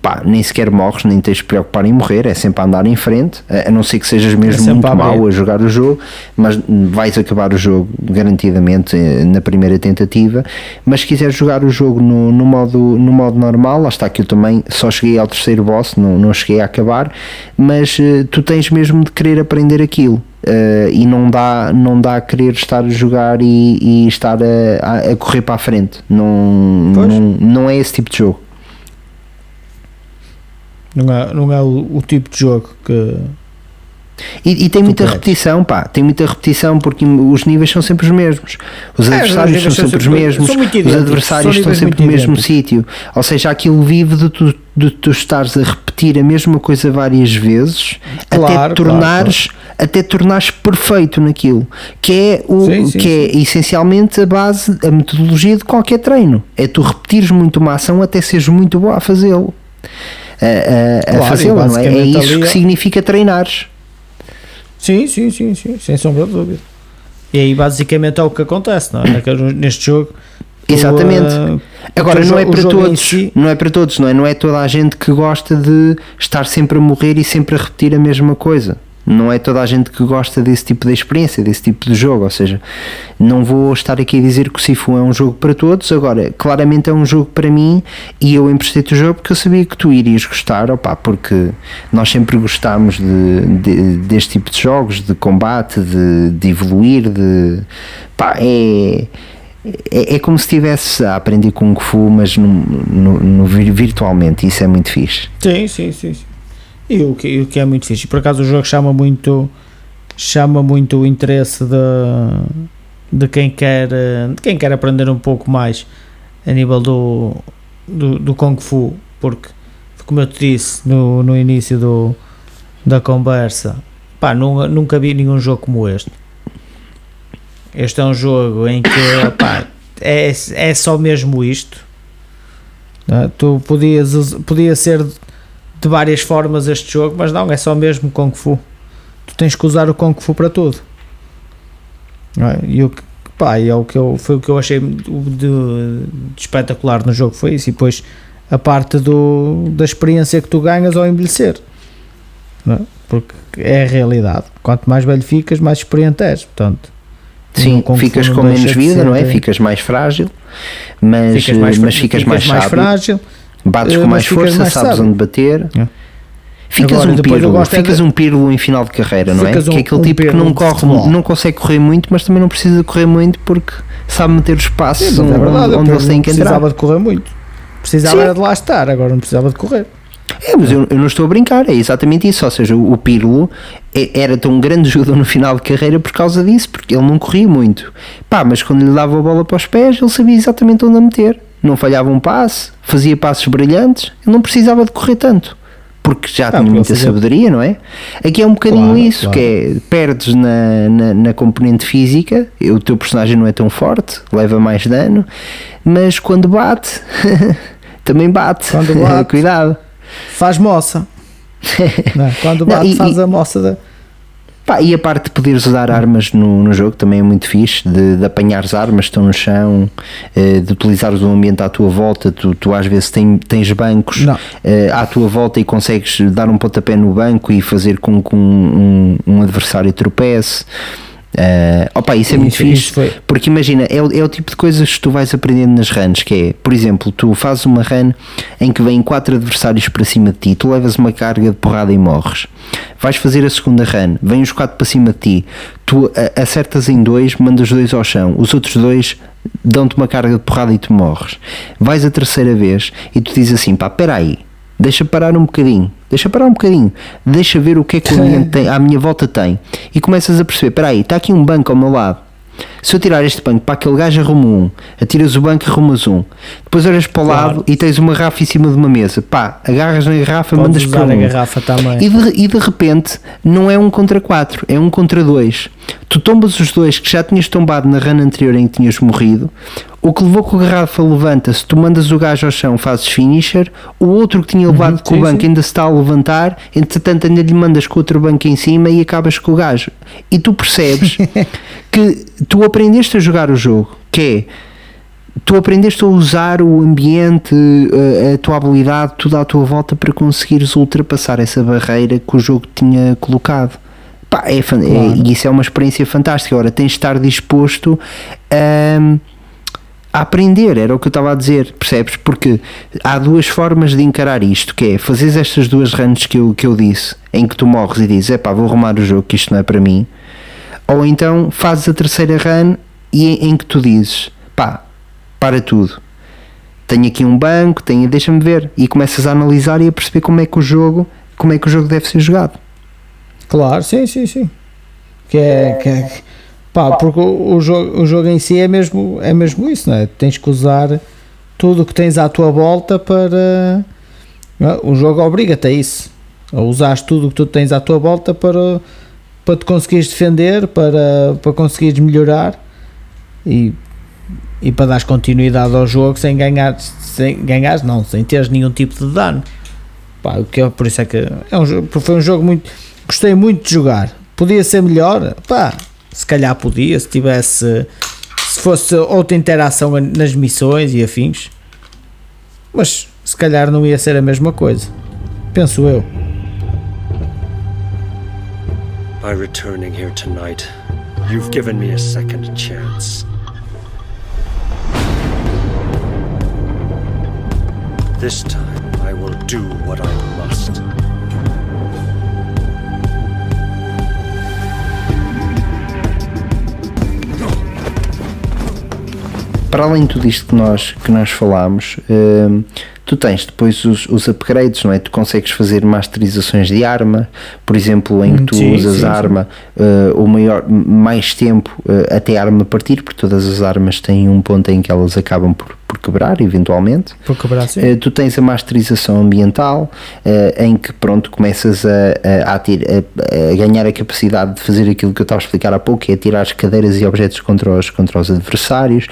pá, nem sequer morres, nem tens de preocupar em morrer, é sempre a andar em frente, a não ser que sejas mesmo sempre muito a mau a jogar o jogo, mas vais acabar o jogo garantidamente eh, na primeira tentativa. Mas se quiseres jogar o jogo no, no, modo, no modo normal, lá está que eu também só cheguei ao terceiro boss, não, não cheguei a acabar, mas eh, tu tens mesmo de querer aprender aquilo. Eh, e não dá, não dá a querer estar a jogar e, e estar a, a- correr para a frente. Não, Pois. não, não é esse tipo de jogo. Não é, não é o, o tipo de jogo que. E, e tem muita queres. repetição, pá, tem muita repetição porque os níveis são sempre os mesmos. Os É, adversários os são sempre os mesmos. são muito Os adversários são estão sempre no mesmo sítio. Ou seja, aquilo vive de tu, de tu estares a repetir a mesma coisa várias vezes até Claro, tornares até tornares perfeito naquilo, que é o Sim, sim, que é essencialmente a base, a metodologia de qualquer treino. É tu repetires muito uma ação até seres muito boa a fazê-lo. A, a- a Claro, fazê-la, não é? É isso ali que é- significa treinares. Sim, sim, sim, sim, sem sombra de dúvida. E aí basicamente é o que acontece, não é? Neste jogo. Exatamente. ah, Agora o não é para todos, si- não é para todos, não é? Não é toda a gente que gosta de estar sempre a morrer e sempre a repetir a mesma coisa. Não é toda a gente que gosta desse tipo de experiência, desse tipo de jogo. Ou seja, não vou estar aqui a dizer que o Sifu é um jogo para todos. Agora, claramente é um jogo para mim e eu emprestei-te o jogo porque eu sabia que tu irias gostar, opá, porque nós sempre gostámos de, de- deste tipo de jogos, de combate, de, de evoluir, de. pá, é. É, é como se estivesse a aprender Kung Fu, mas no, no- no vir- virtualmente. Isso é muito fixe. Sim, sim, sim. sim. E o que, o que é muito fixe. Por acaso o jogo chama muito chama muito o interesse de, de quem quer de quem quer aprender um pouco mais a nível do, do, do Kung Fu, porque como eu te disse no, no início do, da conversa, pá, nu- nunca vi nenhum jogo como este. Este é um jogo em que pá, é, é só mesmo isto. não é? Tu podias, podia ser de várias formas este jogo, mas não, é só mesmo Kung Fu. Tu tens que usar o Kung Fu para tudo. É? E o que, pá, é o que eu, foi o que eu achei de, de espetacular no jogo, foi isso. E depois a parte do, da experiência que tu ganhas ao envelhecer. É? Porque é a realidade. Quanto mais velho ficas, mais experiente és. Portanto, Sim, Fu ficas com menos vida, não é? Ficas mais frágil, mas ficas mais, eh, mas fra- ficas, mais, sábio, frágil. Bates eh, com mais força, mais sabes sábio. onde bater. É. Ficas Agora, um pírulo, é ficas de- um pírulo em final de carreira, não é? Ficas que é um- aquele um tipo que não corre, não consegue correr muito, mas também não precisa correr muito porque sabe meter os passos é onde, verdade, onde eles têm não que entrar. precisava de correr muito. Precisava Sim. era de lá estar, agora não precisava de correr. É, mas eu, eu não estou a brincar, é exatamente isso. Ou seja, o, o Pirlo é- era tão grande jogador no final de carreira por causa disso, porque ele não corria muito. Pá, mas quando lhe dava a bola para os pés, ele sabia exatamente onde a meter. Não falhava um passe, fazia passos brilhantes, ele não precisava de correr tanto. Porque já tinha porque ele muita sabedoria, não é? Aqui é um bocadinho Claro, isso, claro. que é perdes na, na, na componente física, o teu personagem não é tão forte, leva mais dano, mas quando bate, também bate. Quando bate. Cuidado. Faz moça. Não é? Quando Não, bate, e- faz e- a moça da. Pá, e a parte de poderes usar armas no, no jogo também é muito fixe, de, de apanhares armas que estão no chão, eh, de utilizares o ambiente à tua volta, tu, tu às vezes tem- tens bancos Não. eh, à tua volta e consegues dar um pontapé no banco e fazer com que um, um, um adversário tropece. Eh, opa, isso é muito Isso- fixe, isso foi- porque imagina, é o, é o tipo de coisas que tu vais aprendendo nas runs, que é, por exemplo, tu fazes uma run em que vêm quatro adversários para cima de ti, tu levas uma carga de porrada e morres. Vais fazer a segunda run, vêm os quatro para cima de ti, tu acertas em dois, mandas dois ao chão, os outros dois dão-te uma carga de porrada e tu morres. Vais a terceira vez e tu dizes assim, pá, peraí, deixa parar um bocadinho, deixa parar um bocadinho, deixa ver o que é que o ambiente tem, à minha volta tem. E começas a perceber, peraí, está aqui um banco ao meu lado. Se eu tirar este banco para aquele gajo arrumo um, atiras o banco e arrumas um. Depois olhas para o Claro. lado e tens uma garrafa em cima de uma mesa. Pá, agarras na garrafa, Podes mandas para um. garrafa também. E de, e de repente não é um contra quatro, é um contra dois. Tu tombas os dois que já tinhas tombado na run anterior em que tinhas morrido. O que levou com a garrafa levanta-se, tu mandas o gajo ao chão, fazes finisher. O outro que tinha levado com sim, o banco sim. ainda se está a levantar. Entretanto, ainda lhe mandas com outro banco em cima e acabas com o gajo. E tu percebes que tu aprendeste a jogar o jogo, que é tu aprendeste a usar o ambiente, a, a tua habilidade, tudo à tua volta para conseguires ultrapassar essa barreira que o jogo tinha colocado. Pá, é, é- Claro. e isso é uma experiência fantástica. Agora tens de estar disposto a, a aprender, era o que eu estava a dizer, percebes? Porque há duas formas de encarar isto, que é fazeres estas duas runs que eu, que eu disse, em que tu morres e dizes, é pá, vou arrumar o jogo que isto não é para mim, ou então fazes a terceira run e em, em que tu dizes, pá, para tudo. Tenho aqui um banco, tenho, deixa-me ver e começas a analisar e a perceber como é que o jogo, como é que o jogo deve ser jogado. Claro, sim, sim, sim. Que é, que é- pá, porque o, o jogo, o jogo em si é mesmo, é mesmo isso, não é? Tens que usar tudo o que tens à tua volta para. é? O jogo obriga-te a isso. A usar tudo o que tu tens à tua volta para, para te conseguires defender, para, para conseguires melhorar e, e para dar continuidade ao jogo sem ganhar, sem ganhar, não, sem teres nenhum tipo de dano. Pá, o que é, por isso é que é um foi um jogo muito. Gostei muito de jogar. Podia ser melhor? Pá, se calhar podia, se tivesse. Se fosse outra interação nas missões e afins. Mas se calhar não ia ser a mesma coisa. Penso eu. by returning here tonight. You've given me a second chance. This time, I will do what I para além de tudo isto que nós, que nós falámos, hum, tu tens depois os, os upgrades, não é? Tu consegues fazer masterizações de arma, por exemplo, em que tu sim, usas sim, a arma uh, o maior, mais tempo uh, até a arma partir, porque todas as armas têm um ponto em que elas acabam por, por quebrar, eventualmente. Por quebrar assim. Uh, tu tens a masterização ambiental, uh, em que pronto, começas a, a, a, a- ganhar a capacidade de fazer aquilo que eu estava a explicar há pouco, que é tirar as cadeiras e objetos contra os, contra os adversários.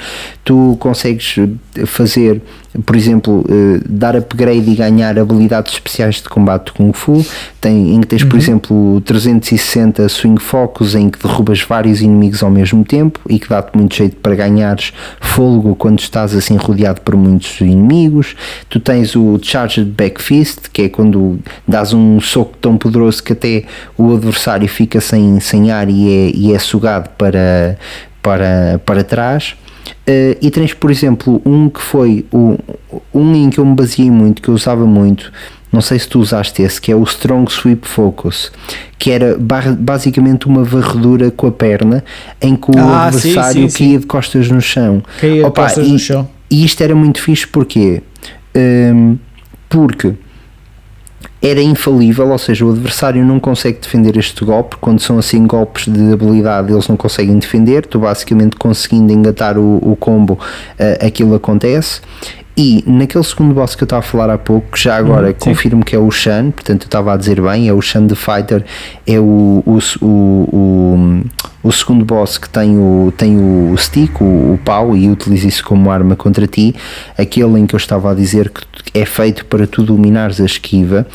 Tu consegues eh, fazer, por exemplo, eh, dar upgrade e ganhar habilidades especiais de combate de Kung Fu, tem, em que tens, por exemplo, o 360 Swing Focus, em que derrubas vários inimigos ao mesmo tempo e que dá-te muito jeito para ganhares fôlego quando estás assim rodeado por muitos inimigos. Tu tens o Charged Back Fist, que é quando dás um soco tão poderoso que até o adversário fica sem, sem ar e é, e é sugado para, para, para trás. Eh, e tens, por exemplo, um que foi o, um em que eu me baseei muito, que eu usava muito, não sei se tu usaste esse, que é o Strong Sweep Focus, que era basicamente uma varredura com a perna em que o Ah, sim, adversário sim, sim. caía de costas no chão. Caía de costas e, no chão. E isto era muito fixe porquê? Hum, porque era infalível, ou seja, o adversário não consegue defender este golpe. Quando são assim golpes de habilidade, eles não conseguem defender. Tu, basicamente, conseguindo engatar o, o combo, eh, aquilo acontece. E naquele segundo boss que eu estava a falar há pouco, já agora sim. confirmo que é o Shan, portanto eu estava a dizer bem, é o Shan the Fighter, é o, o, o, o, o segundo boss que tem o, tem o stick, o, o pau, e utiliza isso como arma contra ti. Aquele em que eu estava a dizer que é feito para tu dominares a esquiva.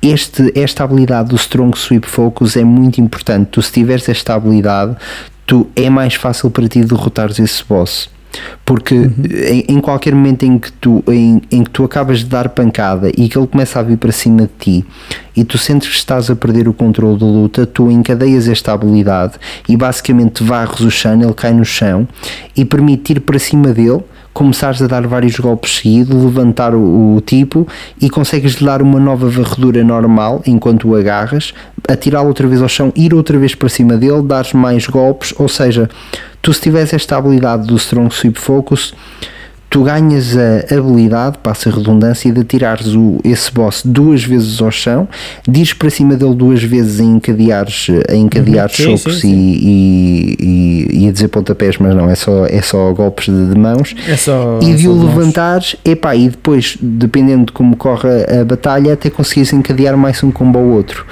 Este, esta habilidade do Strong Sweep Focus é muito importante. Tu, se tiveres esta habilidade, tu, é mais fácil para ti derrotares esse boss. Porque em, em qualquer momento em que, tu, em, em que tu acabas de dar pancada e que ele começa a vir para cima de ti e tu sentes que estás a perder o controle da luta, tu encadeias esta habilidade e basicamente varres o chão, ele cai no chão e permite ir para cima dele começares a dar vários golpes seguidos, levantar o, o tipo e consegues lhe dar uma nova varredura normal enquanto o agarras, atirá-lo outra vez ao chão, ir outra vez para cima dele, dares mais golpes, ou seja, tu se tiveres esta habilidade do Strong Sweep Focus, tu ganhas a habilidade, passa a redundância, de atirares o, esse boss duas vezes ao chão, dires para cima dele duas vezes em encadeares, em encadeares Sim, socos sim, sim. E, e, e ia dizer pontapés, mas não, é só, é só golpes de, de mãos É só. e de só o mãos. levantares, epá, e depois, dependendo de como corre a batalha, até conseguires encadear mais um combo ao outro.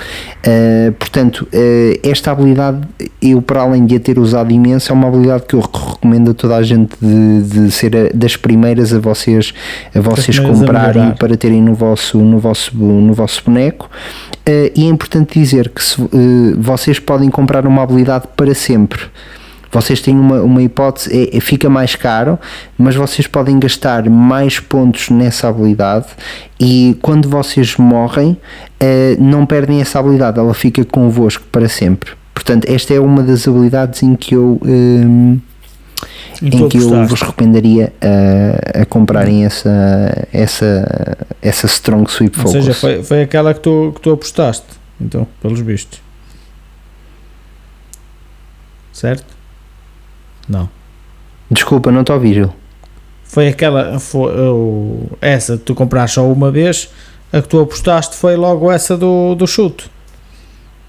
Uh, portanto, uh, esta habilidade, eu para além de a ter usado imenso, é uma habilidade que eu recomendo a toda a gente de, de ser a- das primeiras a vocês, a vocês a comprarem melhorar. para terem no vosso, no vosso, no vosso boneco. Uh, e é importante dizer que se, uh, vocês podem comprar uma habilidade para sempre. Vocês têm uma, uma hipótese, é, é- fica mais caro, mas vocês podem gastar mais pontos nessa habilidade e quando vocês morrem, eh, não perdem essa habilidade, ela fica convosco para sempre. Portanto, esta é uma das habilidades em que eu, E em que eu vos recomendaria a, a comprarem essa, essa, essa Strong Sweep Ou Focus. seja, foi, foi aquela que tu, que tu apostaste, então, pelos vistos. Certo? Não. Desculpa, não estou a ouvir, Gil. Foi aquela. Foi, o- essa que tu compraste só uma vez, a que tu apostaste foi logo essa do, do chute.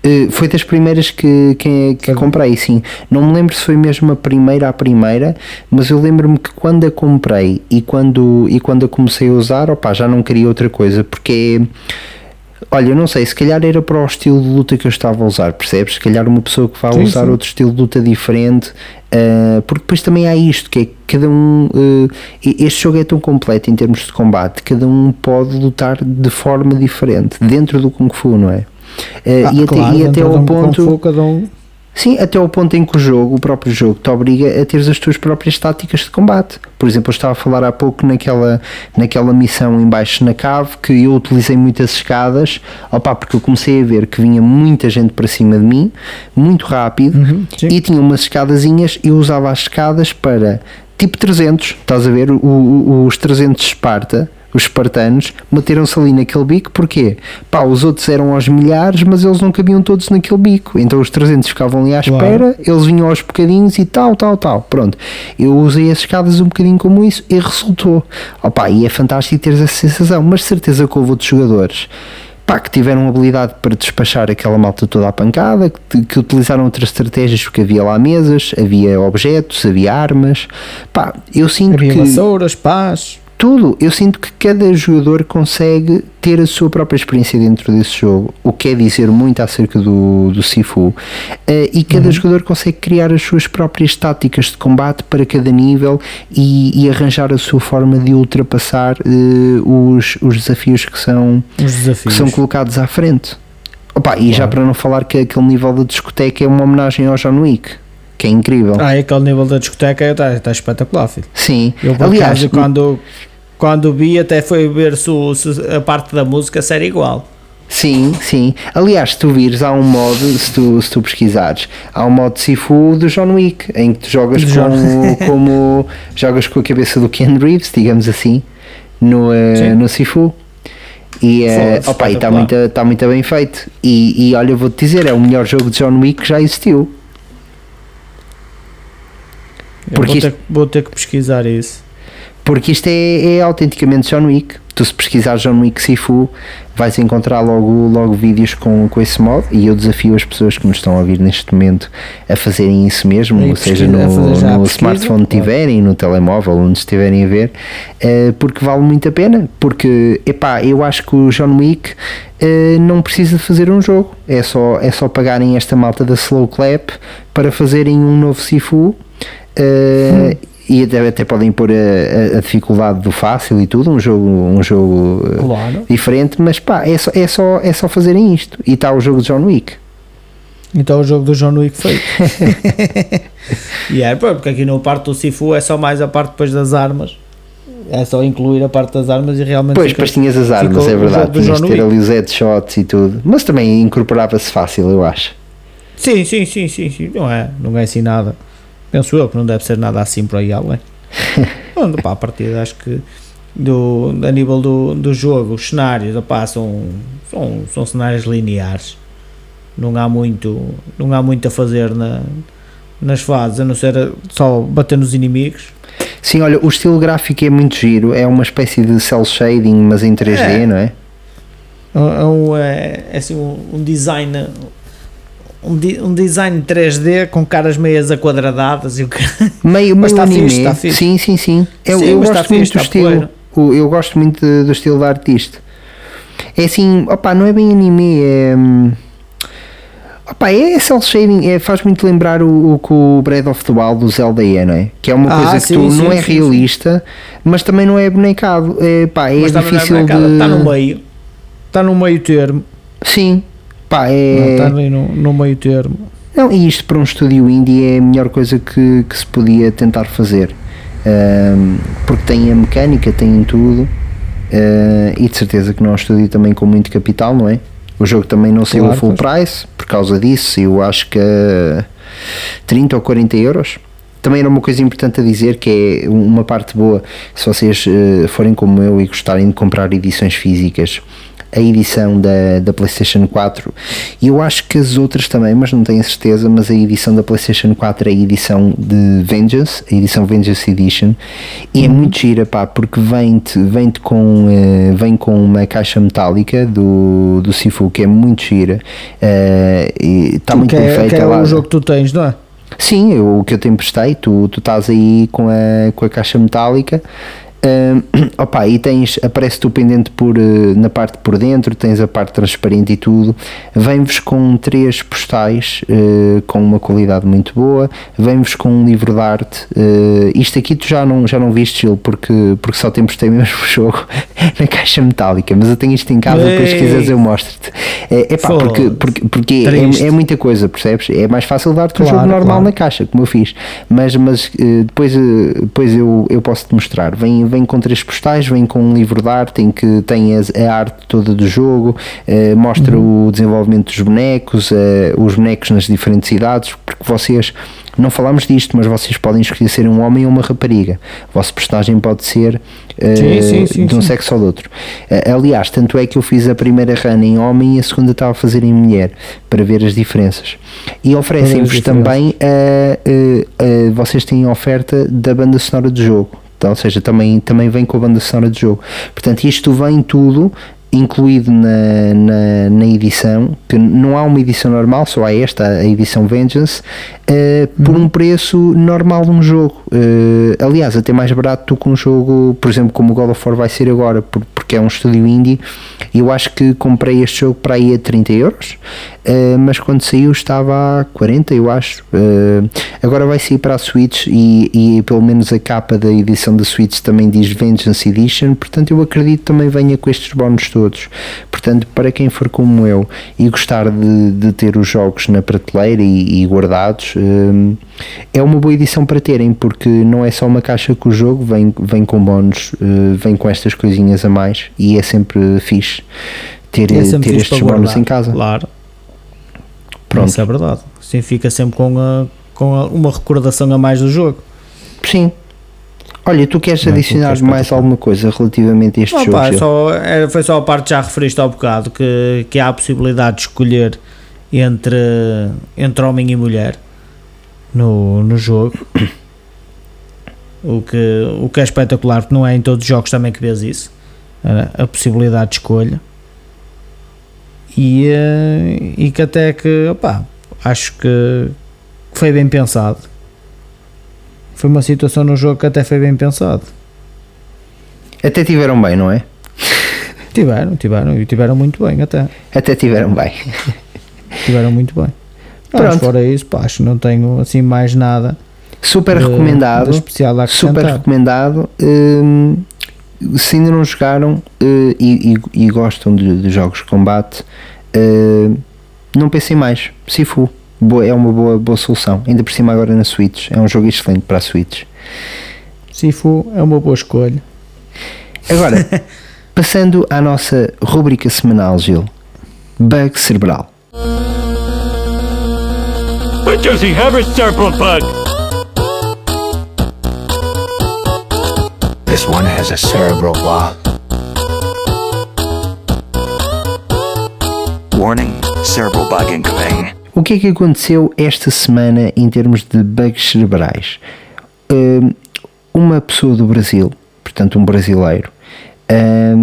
Eh, foi das primeiras que, que, que comprei, sim. Não me lembro se foi mesmo a primeira a primeira, mas eu lembro-me que quando a comprei e quando, e quando a comecei a usar, opá, já não queria outra coisa, porque olha, eu não sei, se calhar era para o estilo de luta que eu estava a usar, percebes? Se calhar uma pessoa que vai Sim, usar sim. outro estilo de luta diferente, eh, porque depois também há isto, que é que cada um, eh, este jogo é tão completo em termos de combate, cada um pode lutar de forma diferente, dentro do Kung Fu, não é? Eh, Ah, e até, claro, e até dentro de ao um Kung ponto cada um. Sim, até ao ponto em que o jogo, o próprio jogo, te obriga a teres as tuas próprias táticas de combate. Por exemplo, eu estava a falar há pouco naquela, naquela missão embaixo na cave que eu utilizei muitas escadas, opá, porque eu comecei a ver que vinha muita gente para cima de mim, muito rápido, sim. e tinha umas escadazinhas, eu usava as escadas para tipo 300, estás a ver? O- o- os 300 de Esparta, os espartanos, meteram-se ali naquele bico, porquê? Pá, os outros eram aos milhares, mas eles não cabiam todos naquele bico, então os 300 ficavam ali à Claro. espera, eles vinham aos bocadinhos e tal, tal, tal, pronto. Eu usei as escadas um bocadinho como isso e resultou. Opa, e é fantástico teres essa sensação, mas de certeza que houve outros jogadores pá, que tiveram habilidade para despachar aquela malta toda à pancada, que, que utilizaram outras estratégias porque havia lá mesas, havia objetos, havia armas. Pá, eu sinto Havia que vassouras, pás. Tudo, eu sinto que cada jogador consegue ter a sua própria experiência dentro desse jogo, o que quer dizer muito acerca do, do Sifu, Eh, e cada jogador consegue criar as suas próprias táticas de combate para cada nível e, e arranjar a sua forma de ultrapassar eh, os, os desafios que são, Os que desafios. são colocados à frente. Opa, e já para não falar que aquele nível da discoteca é uma homenagem ao John Wick, que é incrível. Ah, e aquele nível da discoteca está está espetacular, filho. Sim, Eu, aliás, acaso, quando, quando vi, até foi ver se, se a parte da música se era igual. Sim, sim. Aliás, se tu vires, há um modo, se tu, se tu pesquisares, há um modo Sifu do John Wick, em que tu jogas Do John- com, como jogas com a cabeça do Ken Reeves, digamos assim, no, eh, Sim. no Sifu. E, está espetacular. muito, tá muito bem feito. E, e olha, vou-te dizer, é o melhor jogo de John Wick que já existiu. Porque vou, isto- ter, vou ter que pesquisar isso. Porque isto é, é autenticamente John Wick. Tu se pesquisar John Wick Sifu vais encontrar logo, logo vídeos com, com esse modo. E eu desafio as pessoas que nos estão a ouvir neste momento a fazerem isso mesmo, E ou seja, no, no smartphone que tiverem, no telemóvel, onde estiverem a ver, eh, porque vale muito a pena, porque epá, eu acho que o John Wick eh, não precisa de fazer um jogo, é só, é só pagarem esta malta da Slow Clap para fazerem um novo Sifu eh, e até, até podem pôr a, a- dificuldade do fácil e tudo, um jogo, um jogo eh, Claro. diferente, mas pá, é só, é, só, é só fazerem isto. E está o jogo de John Wick. Então o jogo do John Wick feito. e é, porque aqui no parte do Sifu é só mais a parte depois das armas. É só incluir a parte das armas e realmente. Pois, depois tinhas as armas, é verdade. Tinhas ter ali os headshots e tudo. Mas também incorporava-se fácil, eu acho. Sim, sim, sim, sim, sim. Não é, não é assim nada. Penso eu que não deve ser nada assim por aí além. Pronto, pá, a partida acho que do, a nível do, do jogo, os cenários opá, são, são, são cenários lineares. Não há muito, não há muito a fazer na, nas fases, a não ser só bater nos inimigos. Sim, olha, o estilo gráfico é muito giro. É uma espécie de cel shading, mas em 3D, É. não é? É, um, é, é assim um, um design um, di- um design 3D com caras meias aquadradadas e o que Meio, Mas meio está anime. fixe, está fixe. Sim, sim, sim. Eu, Sim, eu mas gosto está muito fixe, do estilo. Eu gosto muito do estilo da artista. É assim, opá, não é bem anime, é. hum, Opá, é cel shading, é, faz muito lembrar o, o que o Breath of the Wild do Zelda é, não é? Que é uma Ah, coisa que sim, tu sim, não é sim, realista, mas também não é bonecado. É, pá, é Mas é difícil marcada, de. Está no meio. Está no meio termo. Sim, pá, Não, é. Está ali no, no meio termo. Não, e isto para um estúdio indie é a melhor coisa que, que se podia tentar fazer. Ahm, porque tem a mecânica, tem tudo. ah, e de certeza que não é um estúdio também com muito capital, não é? O jogo também não saiu a Claro, full pois. price, por causa disso, eu acho que a 30 ou 40 euros. Também era uma coisa importante a dizer que é uma parte boa, se vocês eh, forem como eu e gostarem de comprar edições físicas, a edição da, da PlayStation 4 e eu acho que as outras também, mas não tenho a certeza. Mas a edição da PlayStation 4 é a edição de Vengeance, a edição Vengeance Edition, e é muito gira, pá, porque vem-te vem com, eh, vem com uma caixa metálica do, do Sifu que é muito gira, eh, e está muito que bem é, feita. que é lá- o jogo que tu tens, não é? Sim, eu- o que eu te emprestei, tu, tu estás aí com a, com a caixa metálica Uh, opa, e tens, aparece-te o pendente por, uh, na parte por dentro, tens a parte transparente e tudo. Vem-vos com três postais uh, com uma qualidade muito boa. Vem-vos com um livro de arte. Uh, isto aqui tu já não, já não viste, Gil, porque, porque só temos tem mesmo jogo na caixa metálica. Mas eu tenho isto em casa, depois se Ei. quiseres eu mostro-te. É, epá, porque, porque, porque Triste. é, é muita coisa, percebes? É mais fácil dar-te Claro, jogo normal claro. na caixa, como eu fiz. Mas, mas depois, depois eu, eu posso te mostrar. Vem, vem com três postais, vem com um livro de arte em que tem as- a, arte toda do jogo, eh, mostra Uhum. o desenvolvimento dos bonecos, eh, os bonecos nas diferentes idades, porque vocês. Não falámos disto, mas vocês podem escolher ser um homem ou uma rapariga. O vosso personagem pode ser eh, Sim, sim, sim, de um sexo ou do outro. Eh, aliás, tanto é que eu fiz a primeira run em homem e a segunda estava a fazer em mulher, para ver as diferenças. E oferecem-vos também, eh, vocês têm a oferta da banda sonora do jogo. Ou seja, também, também vem com a banda sonora do jogo. Portanto, isto vem tudo incluído na, na, na edição, que não há uma edição normal, só há esta, a edição Vengeance, eh, por um preço normal de um jogo. Eh, aliás, até mais barato do que um jogo, por exemplo, como o God of War vai ser agora, por- porque é um estúdio indie. e Eu acho que comprei este jogo para aí a 30 euros, eh, mas quando saiu estava a 40, eu acho. Eh, agora vai sair para a Switch e, e pelo menos a capa da edição da Switch também diz Vengeance Edition, portanto eu acredito também venha com estes bónus todos. Portanto, para quem for como eu e gostar de, de ter os jogos na prateleira e, e guardados, eh, é uma boa edição para terem, porque não é só uma caixa com o jogo, vem, vem com bónus, eh, vem com estas coisinhas a mais e é sempre fixe ter, É sempre ter fixe estes bónus em casa. Claro. Pronto. Isso é verdade. Assim fica sempre com, a- com a- uma recordação a mais do jogo. Sim. Olha, tu queres Não, adicionar porque é mais alguma coisa relativamente a este Não, jogo? pá, só, era- foi só a parte que já referiste há bocado, que, que há a possibilidade de escolher entre, entre homem e mulher no, no jogo. O que, o que é espetacular, porque não é em todos os jogos também que vês isso. A possibilidade de escolha. E, eh, e que até que, opá, acho que que foi bem pensado. Foi uma situação no jogo que até foi bem pensado. Até tiveram bem, não é? Tiveram, tiveram, e tiveram muito bem até. Até tiveram bem. Tiveram muito bem. Pronto. fora isso, pá, acho que não tenho assim mais nada Super de- recomendado. de especial a Super recomendado. Hum, se ainda não jogaram eh, e, e- e gostam de, de jogos de combate, eh, não pensem mais. Sifu é uma boa, boa solução. Ainda por cima, agora na Switch. É um jogo excelente para a Switch. Sifu é uma boa escolha. Agora, passando à nossa rubrica semanal, Gil. Bug cerebral. Does he have a cerebral bug? This one has a cerebral bug. Warning, cerebral bug incoming. O que é que aconteceu esta semana em termos de bugs cerebrais? Hum, uma pessoa do Brasil, portanto um brasileiro, eh,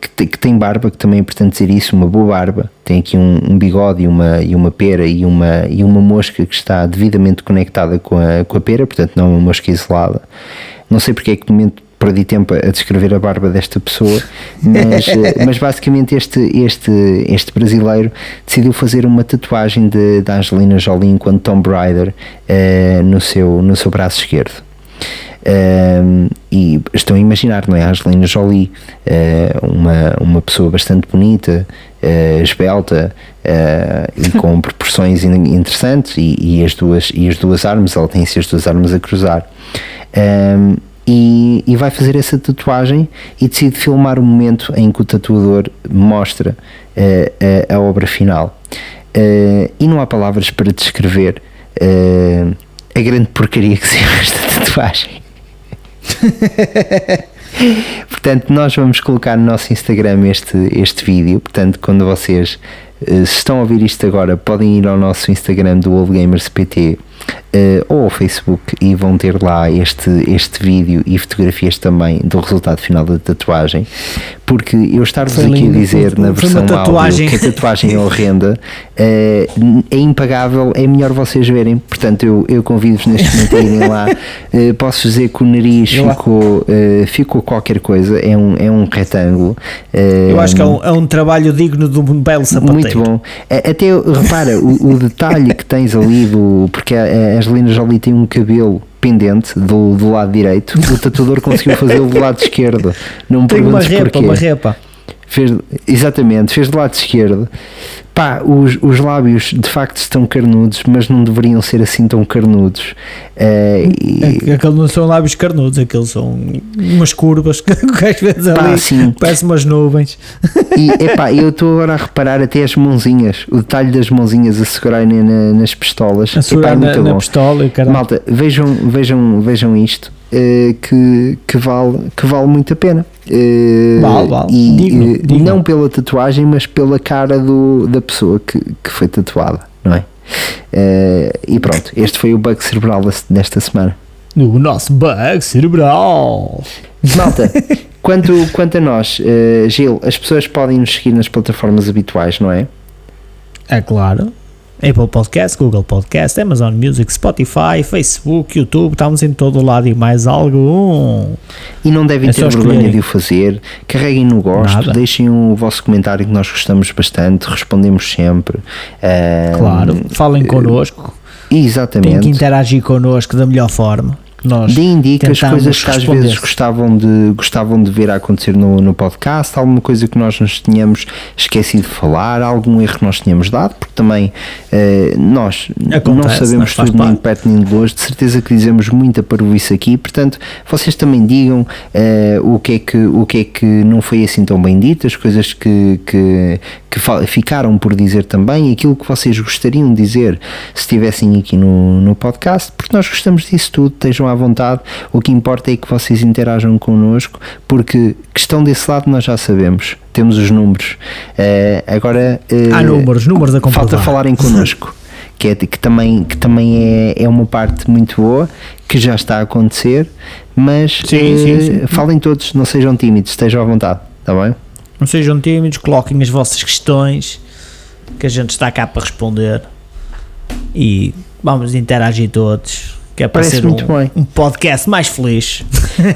que, te- que tem barba, que também é importante dizer isso, uma boa barba, tem aqui um, um bigode e uma, e uma pera e uma, e uma mosca que está devidamente conectada com a, com a pera, portanto não é uma mosca isolada. Não sei porque é que no momento perdi tempo a descrever a barba desta pessoa, mas, eh, mas basicamente este, este, este brasileiro decidiu fazer uma tatuagem de, da Angelina Jolie enquanto Tomb Raider eh, no, seu, no seu braço esquerdo. E estão a imaginar, não é? A Angelina Jolie, eh, uma, uma pessoa bastante bonita, eh, esbelta eh, e com proporções in- interessantes, e, e as duas, e as duas armas, ela tem assim as duas armas a cruzar. Um, e, e vai fazer essa tatuagem e decide filmar o momento em que o tatuador mostra a, a obra final. E não há palavras para descrever a grande porcaria que saiu esta tatuagem. Portanto, nós vamos colocar no nosso Instagram este, este vídeo. Portanto, quando vocês eh, se estão a ouvir isto agora, podem ir ao nosso Instagram do Old Gamers PT eh, ou ao Facebook e vão ter lá este, este vídeo e fotografias também do resultado final da tatuagem. porque eu estar-vos aqui a dizer na versão áudio que a tatuagem é horrenda é impagável, é melhor vocês verem. Portanto, eu, eu convido-vos neste momento a irem lá. Eh, posso dizer que o nariz ficou, eh, ficou qualquer coisa, é um, é um retângulo. Eh, Eu acho que é um, é um trabalho digno de um belo sapateiro. muito bom. Até, repara, o, o detalhe que tens ali do. Porque a, Angelina Jolie tem um cabelo pendente do, do lado direito, o tatuador conseguiu fazê-lo do lado esquerdo. Não me Tem uma repa, porquê. uma repa. Fez, exatamente, fez do lado esquerdo. Pá, os, os lábios de facto estão carnudos, mas não deveriam ser assim tão carnudos. Eh, É- Aqueles não são lábios carnudos, aqueles são umas curvas que às vezes Pá, ali sim. parece umas nuvens. E epá, eu estou agora a reparar até as mãozinhas, o detalhe das mãozinhas a segurarem na- nas pistolas. A segurar Epá, é na, muito na bom. pistola. Malta, vejam, vejam, vejam isto. Eh, que, que, vale, que vale muito a pena. Eh, Vale, vale. E eh, não pela tatuagem, mas pela cara do, da pessoa que, que foi tatuada, não é? E pronto, este foi o bug cerebral desta semana. O nosso bug cerebral. Malta, quanto, quanto a nós, eh, Gil, as pessoas podem nos seguir nas plataformas habituais, não é? É claro. Apple Podcast, Google Podcast, Amazon Music, Spotify, Facebook, YouTube, estamos em todo lado e mais algum. E não devem É ter vergonha de o fazer. Carreguem no gosto, Nada. deixem o vosso comentário que nós gostamos bastante, respondemos sempre. Ah, Claro, falem connosco, têm Exatamente. que interagir connosco da melhor forma. Que Nós Deem dicas, tentamos coisas que às vezes gostavam de, gostavam de ver a acontecer no, no podcast, alguma coisa que nós nos tínhamos esquecido de falar, algum erro que nós tínhamos dado, porque também eh, nós não Acontece, sabemos mas faz tudo nem de perto nem de longe, de certeza que dizemos muita parvoíce aqui, portanto vocês também digam eh, o, que é que, o que é que não foi assim tão bem dito, as coisas que, que, que ficaram por dizer também, aquilo que vocês gostariam de dizer se estivessem aqui no, no podcast, porque nós gostamos disso tudo, estejam à vontade, o que importa é que vocês interajam connosco, porque que estão desse lado nós já sabemos, temos os números. Eh, agora eh, Há números, números a comprovar. falta falarem connosco. Que, é, que também, que também é, é uma parte muito boa que já está a acontecer, mas Sim, eh, sim, sim. falem todos, não sejam tímidos, estejam à vontade, está bem? Não sejam tímidos, coloquem as vossas questões que a gente está cá para responder e vamos interagir todos. Que é para Parece ser muito um, bem. um podcast mais feliz.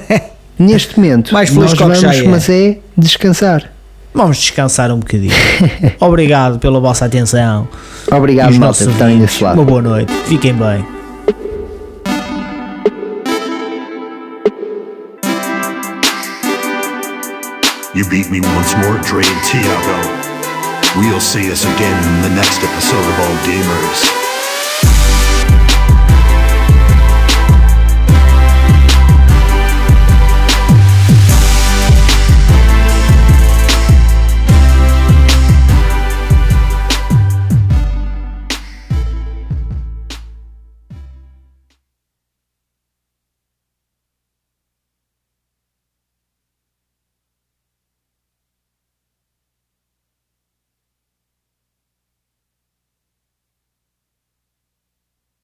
Neste momento, Mais feliz nós vamos, é. mas é descansar. Vamos descansar um bocadinho. Obrigado pela vossa atenção. Obrigado, malta, por estarem ouvintes. desse lado. Uma boa noite. Fiquem bem. You beat me once more, Dre and Tiago. We'll see us again in the next episode of All Gamers.